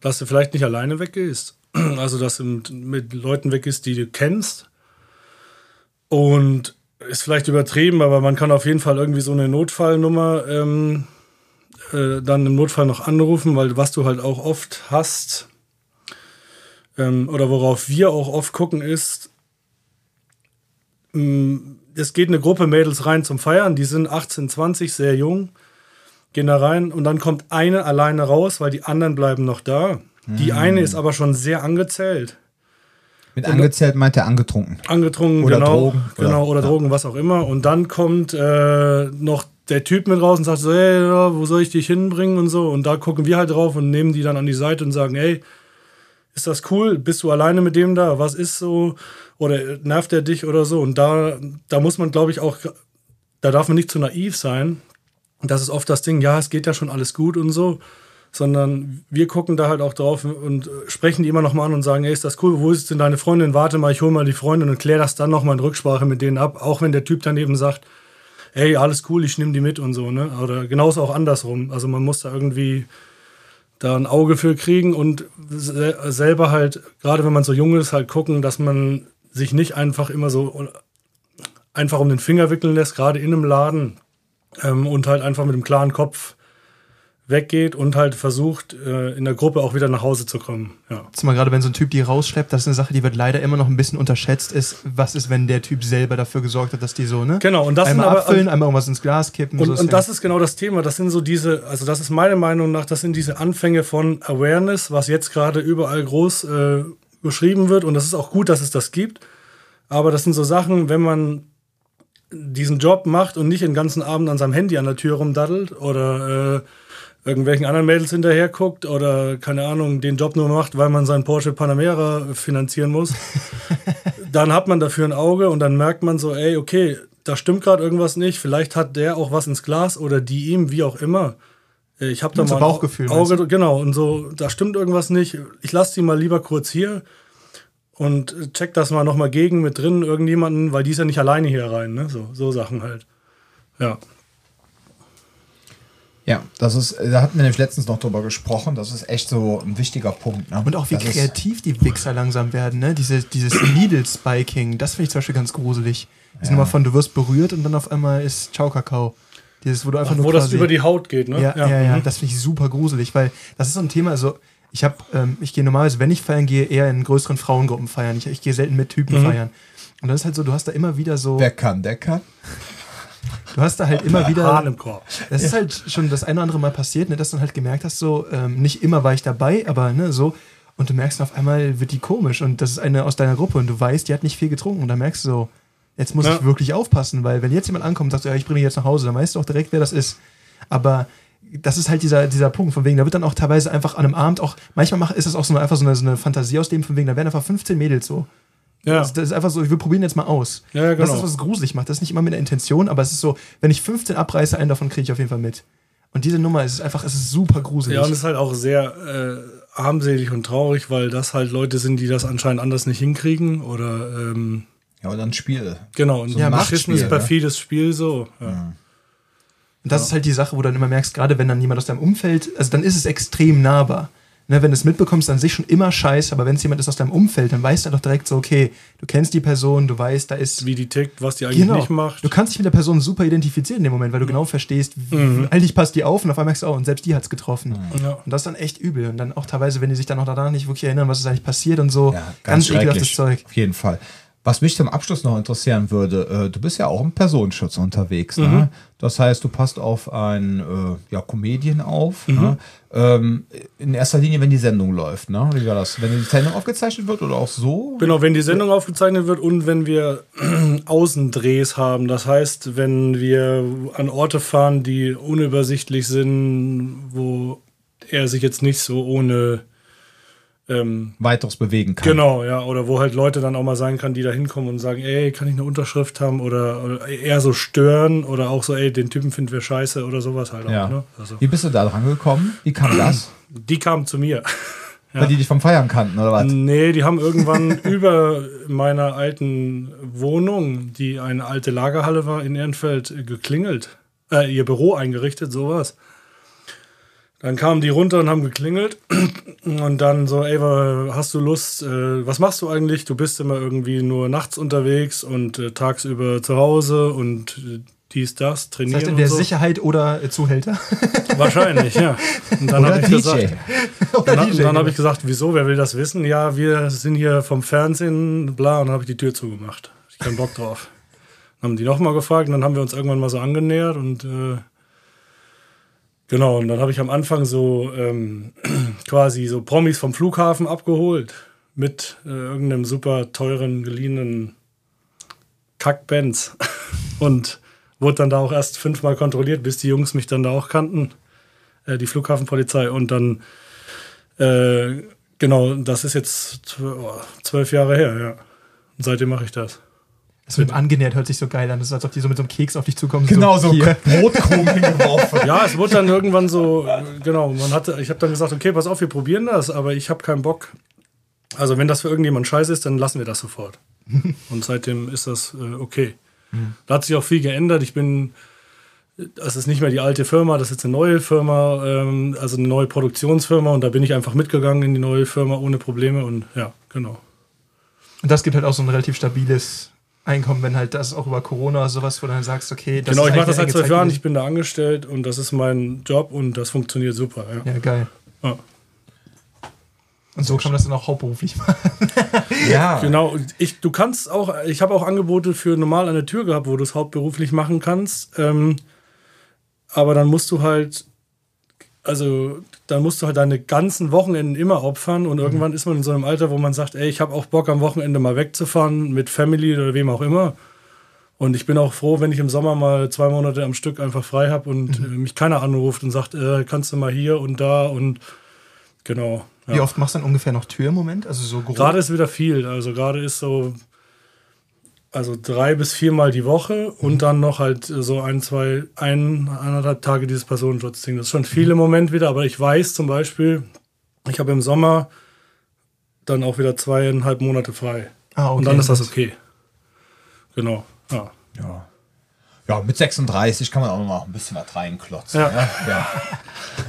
Dass du vielleicht nicht alleine weggehst. Also, dass du mit, Leuten weggehst, die du kennst. Und ist vielleicht übertrieben, aber man kann auf jeden Fall irgendwie so eine Notfallnummer ähm, äh, dann im Notfall noch anrufen, weil was du halt auch oft hast, ähm, oder worauf wir auch oft gucken, ist, ähm, es geht eine Gruppe Mädels rein zum Feiern, die sind 18, 20, sehr jung, gehen da rein und dann kommt eine alleine raus, weil die anderen bleiben noch da. Mhm. Die hm. eine ist aber schon sehr angezählt. Mit und angezählt meint er angetrunken. Angetrunken, oder genau. Drogen. Genau, oder, oder Drogen, was auch immer. Und dann kommt äh, noch der Typ mit raus und sagt so, hey, wo soll ich dich hinbringen und so. Und da gucken wir halt drauf und nehmen die dann an die Seite und sagen, hey, ist das cool? Bist du alleine mit dem da? Was ist so? Oder nervt er dich oder so? Und da, da muss man, glaube ich, auch, da darf man nicht zu naiv sein. Das ist oft das Ding, ja, es geht ja schon alles gut und so. Sondern wir gucken da halt auch drauf und sprechen die immer noch mal an und sagen, ey, ist das cool? Wo ist denn deine Freundin? Warte mal, ich hole mal die Freundin und kläre das dann noch mal in Rücksprache mit denen ab. Auch wenn der Typ daneben sagt, ey, alles cool, ich nehme die mit und so, ne? Oder genauso auch andersrum. Also man muss da irgendwie da ein Auge für kriegen und selber halt, gerade wenn man so jung ist, halt gucken, dass man sich nicht einfach immer so einfach um den Finger wickeln lässt, gerade in einem Laden ähm, und halt einfach mit einem klaren Kopf weggeht und halt versucht, äh, in der Gruppe auch wieder nach Hause zu kommen. Ja. Zumal gerade, wenn so ein Typ die rausschleppt, das ist eine Sache, die wird leider immer noch ein bisschen unterschätzt, ist, was ist, wenn der Typ selber dafür gesorgt hat, dass die so, ne? Genau, und das einmal sind aber, abfüllen, einmal irgendwas ins Glas kippen. Und, so und das ist genau das Thema. Das sind so diese, also das ist meiner Meinung nach, das sind diese Anfänge von Awareness, was jetzt gerade überall groß äh, beschrieben wird. Und das ist auch gut, dass es das gibt. Aber das sind so Sachen, wenn man diesen Job macht und nicht den ganzen Abend an seinem Handy an der Tür rumdaddelt oder äh, irgendwelchen anderen Mädels hinterher guckt oder keine Ahnung, den Job nur macht, weil man seinen Porsche Panamera finanzieren muss, [laughs] dann hat man dafür ein Auge und dann merkt man so, ey, okay, da stimmt gerade irgendwas nicht, vielleicht hat der auch was ins Glas oder die ihm, wie auch immer. Ich habe da mal Bauchgefühl, Auge, genau, und so, da stimmt irgendwas nicht. Ich lasse die mal lieber kurz hier und check das mal nochmal gegen mit drin, irgendjemanden, weil die ist ja nicht alleine hier rein, ne? So, so Sachen halt. Ja. Ja, das ist, da hatten wir nämlich letztens noch drüber gesprochen, das ist echt so ein wichtiger Punkt. Ne? Und auch wie das kreativ die Wichser langsam werden, ne? Diese, dieses [clears throat] Needle-Spiking, das finde ich zum Beispiel ganz gruselig. Das Ja. Nummer von, du wirst berührt und dann auf einmal ist Ciao Kakao. Dieses, wo du einfach Ach, nur wo das quasi- über die Haut geht, ne? Ja, ja, ja, mhm. das finde ich super gruselig, weil das ist so ein Thema, also ich habe, ähm, ich gehe normalerweise, wenn ich feiern gehe, eher in größeren Frauengruppen feiern. Ich, ich gehe selten mit Typen Mhm. feiern. Und das ist halt so, du hast da immer wieder so, Wer kann, der kann. Du hast da halt immer wieder, Hahn im Korb. das ist halt schon das eine oder andere Mal passiert, ne, dass du dann halt gemerkt hast, so, ähm, nicht immer war ich dabei, aber ne, so, und du merkst auf einmal wird die komisch und das ist eine aus deiner Gruppe und du weißt, die hat nicht viel getrunken und dann merkst du so, jetzt muss Ja. ich wirklich aufpassen, weil wenn jetzt jemand ankommt und sagt, ja, ich bringe dich jetzt nach Hause, dann weißt du auch direkt, wer das ist. Aber das ist halt dieser, dieser Punkt, von wegen, da wird dann auch teilweise einfach an einem Abend auch, manchmal ist das auch so eine, einfach so eine, so eine Fantasie aus dem, von wegen, da werden einfach 15 Mädels so. Ja. Das, das ist einfach so, ich will probieren jetzt mal aus. Ja, ja, Das genau. ist, was es gruselig macht. Das ist nicht immer mit der Intention, aber es ist so, wenn ich 15 abreiße, einen davon kriege ich auf jeden Fall mit. Und diese Nummer ist einfach, es ist super gruselig. Ja, und es ist halt auch sehr äh, armselig und traurig, weil das halt Leute sind, die das anscheinend anders nicht hinkriegen. Oder ähm, Ja, und dann Spiel. genau, ein So ja, ein beschissenes, ne? perfides Spiel so. Ja. Und das ist halt die Sache, wo du dann immer merkst, gerade wenn dann jemand aus deinem Umfeld, also dann ist es extrem nahbar. Ne, wenn du es mitbekommst, an sich schon immer scheiße, aber wenn es jemand ist aus deinem Umfeld, dann weißt du doch direkt so, okay, du kennst die Person, du weißt, da ist. Wie die tickt, was die eigentlich nicht macht. Du kannst dich mit der Person super identifizieren in dem Moment, weil du genau verstehst, wie, Mhm. eigentlich passt die auf und auf einmal merkst du, oh, und selbst die hat's getroffen. Ja. Und das ist dann echt übel. Und dann auch teilweise, wenn die sich dann auch daran nicht wirklich erinnern, was ist eigentlich passiert und so. Ja, ganz ekelhaftes schrecklich. Zeug. Auf jeden Fall. Was mich zum Abschluss noch interessieren würde, äh, du bist ja auch im Personenschutz unterwegs. Mhm. Ne? Das heißt, du passt auf ein äh, ja, Comedian auf. Mhm. Ne? Ähm, in erster Linie, wenn die Sendung läuft. Ne? Wie war das? Wenn die Sendung aufgezeichnet wird oder auch so? Genau, wenn die Sendung aufgezeichnet wird und wenn wir [clears throat] Außendrehs haben. Das heißt, wenn wir an Orte fahren, die unübersichtlich sind, wo er sich jetzt nicht so ohne ähm, Weiteres bewegen kann. Genau, ja. Oder wo halt Leute dann auch mal sein kann, die da hinkommen und sagen, ey, kann ich eine Unterschrift haben? Oder, oder eher so stören oder auch so, ey, den Typen finden wir scheiße oder sowas halt auch. Ja. Ne? Also, Wie bist du da dran gekommen? Wie kam [clears throat] das? die kamen zu mir. [laughs] Weil die dich vom Feiern kannten, oder was? Nee, die haben irgendwann [laughs] über meiner alten Wohnung, die eine alte Lagerhalle war in Ehrenfeld, geklingelt. Äh, ihr Büro eingerichtet, sowas. Dann kamen die runter und haben geklingelt. [clears throat] Und dann so, ey, hast du Lust, äh, was machst du eigentlich? Du bist immer irgendwie nur nachts unterwegs und äh, tagsüber zu Hause und äh, dies, das, Das trainieren heißt, in und der so. Sicherheit oder äh, Zuhälter. [laughs] Wahrscheinlich, ja. [laughs] Und dann habe ich gesagt, [laughs] dann, dann habe genau. ich gesagt, wieso, wer will das wissen? Ja, wir sind hier vom Fernsehen, bla, und dann habe ich die Tür zugemacht. Hab Ich keinen Bock drauf. Dann haben die nochmal gefragt und dann haben wir uns irgendwann mal so angenähert und äh, genau, und dann habe ich am Anfang so ähm, [clears throat] quasi so Promis vom Flughafen abgeholt mit äh, irgendeinem super teuren, geliehenen Kack-Benz [laughs] und wurde dann da auch erst fünfmal kontrolliert, bis die Jungs mich dann da auch kannten, äh, die Flughafenpolizei und dann äh, genau, das ist jetzt oh, zwölf Jahre her, ja. Und seitdem mache ich das. Das mit dem angenähert hört sich so geil an. Das ist, als ob die so mit so einem Keks auf dich zukommen. Genau so hier. Brotkrumen hingeworfen. Ja, es wurde dann irgendwann so, genau, man hatte, ich habe dann gesagt, okay, pass auf, wir probieren das, aber ich habe keinen Bock. Also wenn das für irgendjemand scheiße ist, dann lassen wir das sofort. [laughs] Und seitdem ist das äh, okay. Da hat sich auch viel geändert. Ich bin, das ist nicht mehr die alte Firma, das ist jetzt eine neue Firma, ähm, also eine neue Produktionsfirma und da bin ich einfach mitgegangen in die neue Firma ohne Probleme und ja, genau. Und das gibt halt auch so ein relativ stabiles Einkommen, wenn halt das auch über Corona oder sowas, wo du dann sagst, okay, das Genau, ich mache das seit zwölf Jahren, ich bin da angestellt und das ist mein Job und das funktioniert super. Ja, ja geil. Ja. Und so kann man das dann auch hauptberuflich machen. ja. [laughs] Genau. Ich, du kannst auch, ich habe auch Angebote für normal an der Tür gehabt, wo du es hauptberuflich machen kannst. Ähm, aber dann musst du halt, also dann musst du halt deine ganzen Wochenenden immer opfern und mhm. irgendwann ist man in so einem Alter, wo man sagt, ey, ich habe auch Bock am Wochenende mal wegzufahren mit Family oder wem auch immer. Und ich bin auch froh, wenn ich im Sommer mal zwei Monate am Stück einfach frei habe und mhm. äh, mich keiner anruft und sagt, äh, kannst du mal hier und da und genau. Ja. Wie oft machst du dann ungefähr noch Tür im Moment? Also so Gerade ist wieder viel. Also gerade ist so, also drei bis viermal die Woche mhm. und dann noch halt so ein, zwei, ein, eineinhalb Tage dieses Personenschutzding. Das ist schon viel mhm. im Moment wieder, aber ich weiß zum Beispiel, ich habe im Sommer dann auch wieder zweieinhalb Monate frei. Ah, okay. Und dann ist das okay. Genau. Ja. ja. Ja, mit 36 kann man auch noch ein bisschen was reinklotzen. Ja. ja. ja.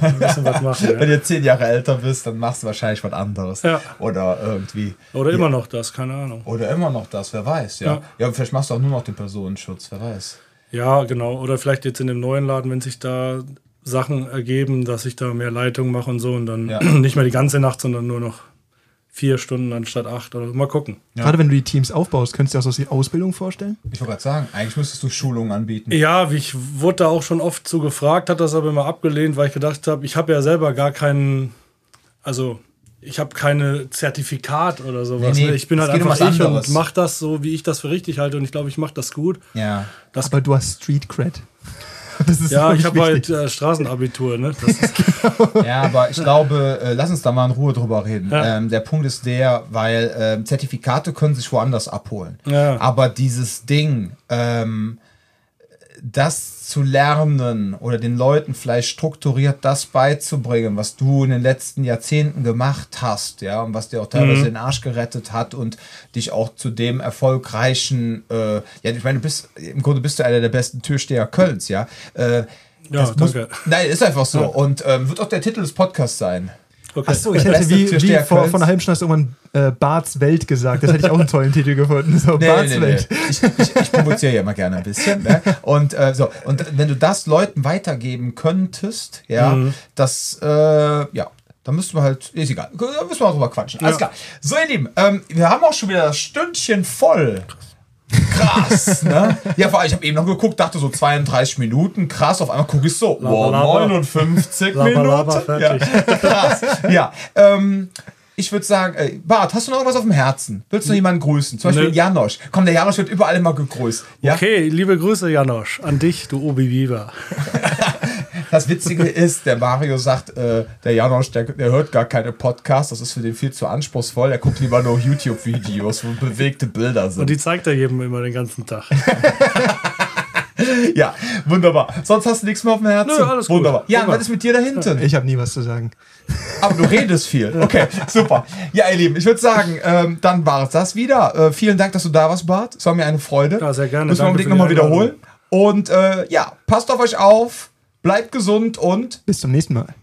[laughs] Ein bisschen was machen. Ja. Wenn du zehn Jahre älter bist, dann machst du wahrscheinlich was anderes. Ja. Oder irgendwie. Oder immer noch das, keine Ahnung. Oder immer noch das, wer weiß, ja. Ja, ja vielleicht machst du auch nur noch den Personenschutz, wer weiß. Ja, genau. Oder vielleicht jetzt in dem neuen Laden, wenn sich da Sachen ergeben, dass ich da mehr Leitung mache und so und dann [clears throat] nicht mehr die ganze Nacht, sondern nur noch vier Stunden anstatt acht oder mal gucken. Ja. Gerade wenn du die Teams aufbaust, könntest du dir auch so die Ausbildung vorstellen? Ich wollte gerade sagen, eigentlich müsstest du Schulungen anbieten. Ja, ich wurde da auch schon oft zu gefragt, hat das aber immer abgelehnt, weil ich gedacht habe, ich habe ja selber gar keinen, also ich habe keine Zertifikat oder sowas. Nee, nee, ich bin halt einfach ich und mache das so, wie ich das für richtig halte und ich glaube, ich mache das gut. Ja. Das aber du hast Street Cred [laughs] ja, ich habe halt äh, Straßenabitur. Ne? genau. [laughs] Ja, aber ich glaube, äh, lass uns da mal in Ruhe drüber reden. Ja. Ähm, der Punkt ist der, weil äh, Zertifikate können sich woanders abholen. Ja. Aber dieses Ding, ähm, das zu lernen oder den Leuten vielleicht strukturiert das beizubringen, was du in den letzten Jahrzehnten gemacht hast, ja, und was dir auch teilweise mhm. den Arsch gerettet hat und dich auch zu dem erfolgreichen, äh, ja, ich meine, du bist, im Grunde bist du einer der besten Türsteher Kölns, ja. Äh, ja, danke. Muss, nein, ist einfach so. Ja. Und ähm, wird auch der Titel des Podcasts sein. Okay. Achso, ich hätte wie, wie vor, vor einer halben Stunde hast du irgendwann äh, Barts Welt gesagt. Das hätte ich auch einen tollen Titel gefunden. So, nee, Barts nee, Welt. Nee. Ich, ich, ich provoziere ja immer gerne ein bisschen. Ne? Und, äh, so, und wenn du das Leuten weitergeben könntest, ja, mhm. das, äh, ja, dann müssten wir halt, ist egal, da müssen wir auch drüber quatschen. Alles ja. klar. So, ihr Lieben, ähm, wir haben auch schon wieder das Stündchen voll. Krass, ne? Ja, vor allem, ich habe eben noch geguckt, dachte so 32 Minuten, krass, auf einmal gucke ich so, wow, 59 laba, Minuten. Laba, ja, krass. Ja, ähm, ich würde sagen, äh, Bart, hast du noch irgendwas auf dem Herzen? Willst du noch jemanden grüßen? Zum Beispiel ne. Janosch. Komm, der Janosch wird überall immer gegrüßt. Ja? Okay, liebe Grüße, Janosch, an dich, du Obi Viva. [laughs] Das Witzige ist, der Mario sagt, äh, der Janosch, der, der, hört gar keine Podcasts, das ist für den viel zu anspruchsvoll. Er guckt lieber nur YouTube-Videos, wo bewegte Bilder sind. Und die zeigt er jedem immer den ganzen Tag. [laughs] ja, wunderbar. Sonst hast du nichts mehr auf dem Herzen? Nö, alles wunderbar. Gut. Ja, was ist mit dir da hinten? Ich habe nie was zu sagen. Aber du redest viel. Okay, super. Ja, ihr Lieben, ich würde sagen, ähm, dann war es das wieder. Äh, vielen Dank, dass du da warst, Bart. Es war mir eine Freude. Ja, sehr gerne. Müssen wir unbedingt nochmal wiederholen. Und äh, ja, passt auf euch auf. Bleibt gesund und bis zum nächsten Mal.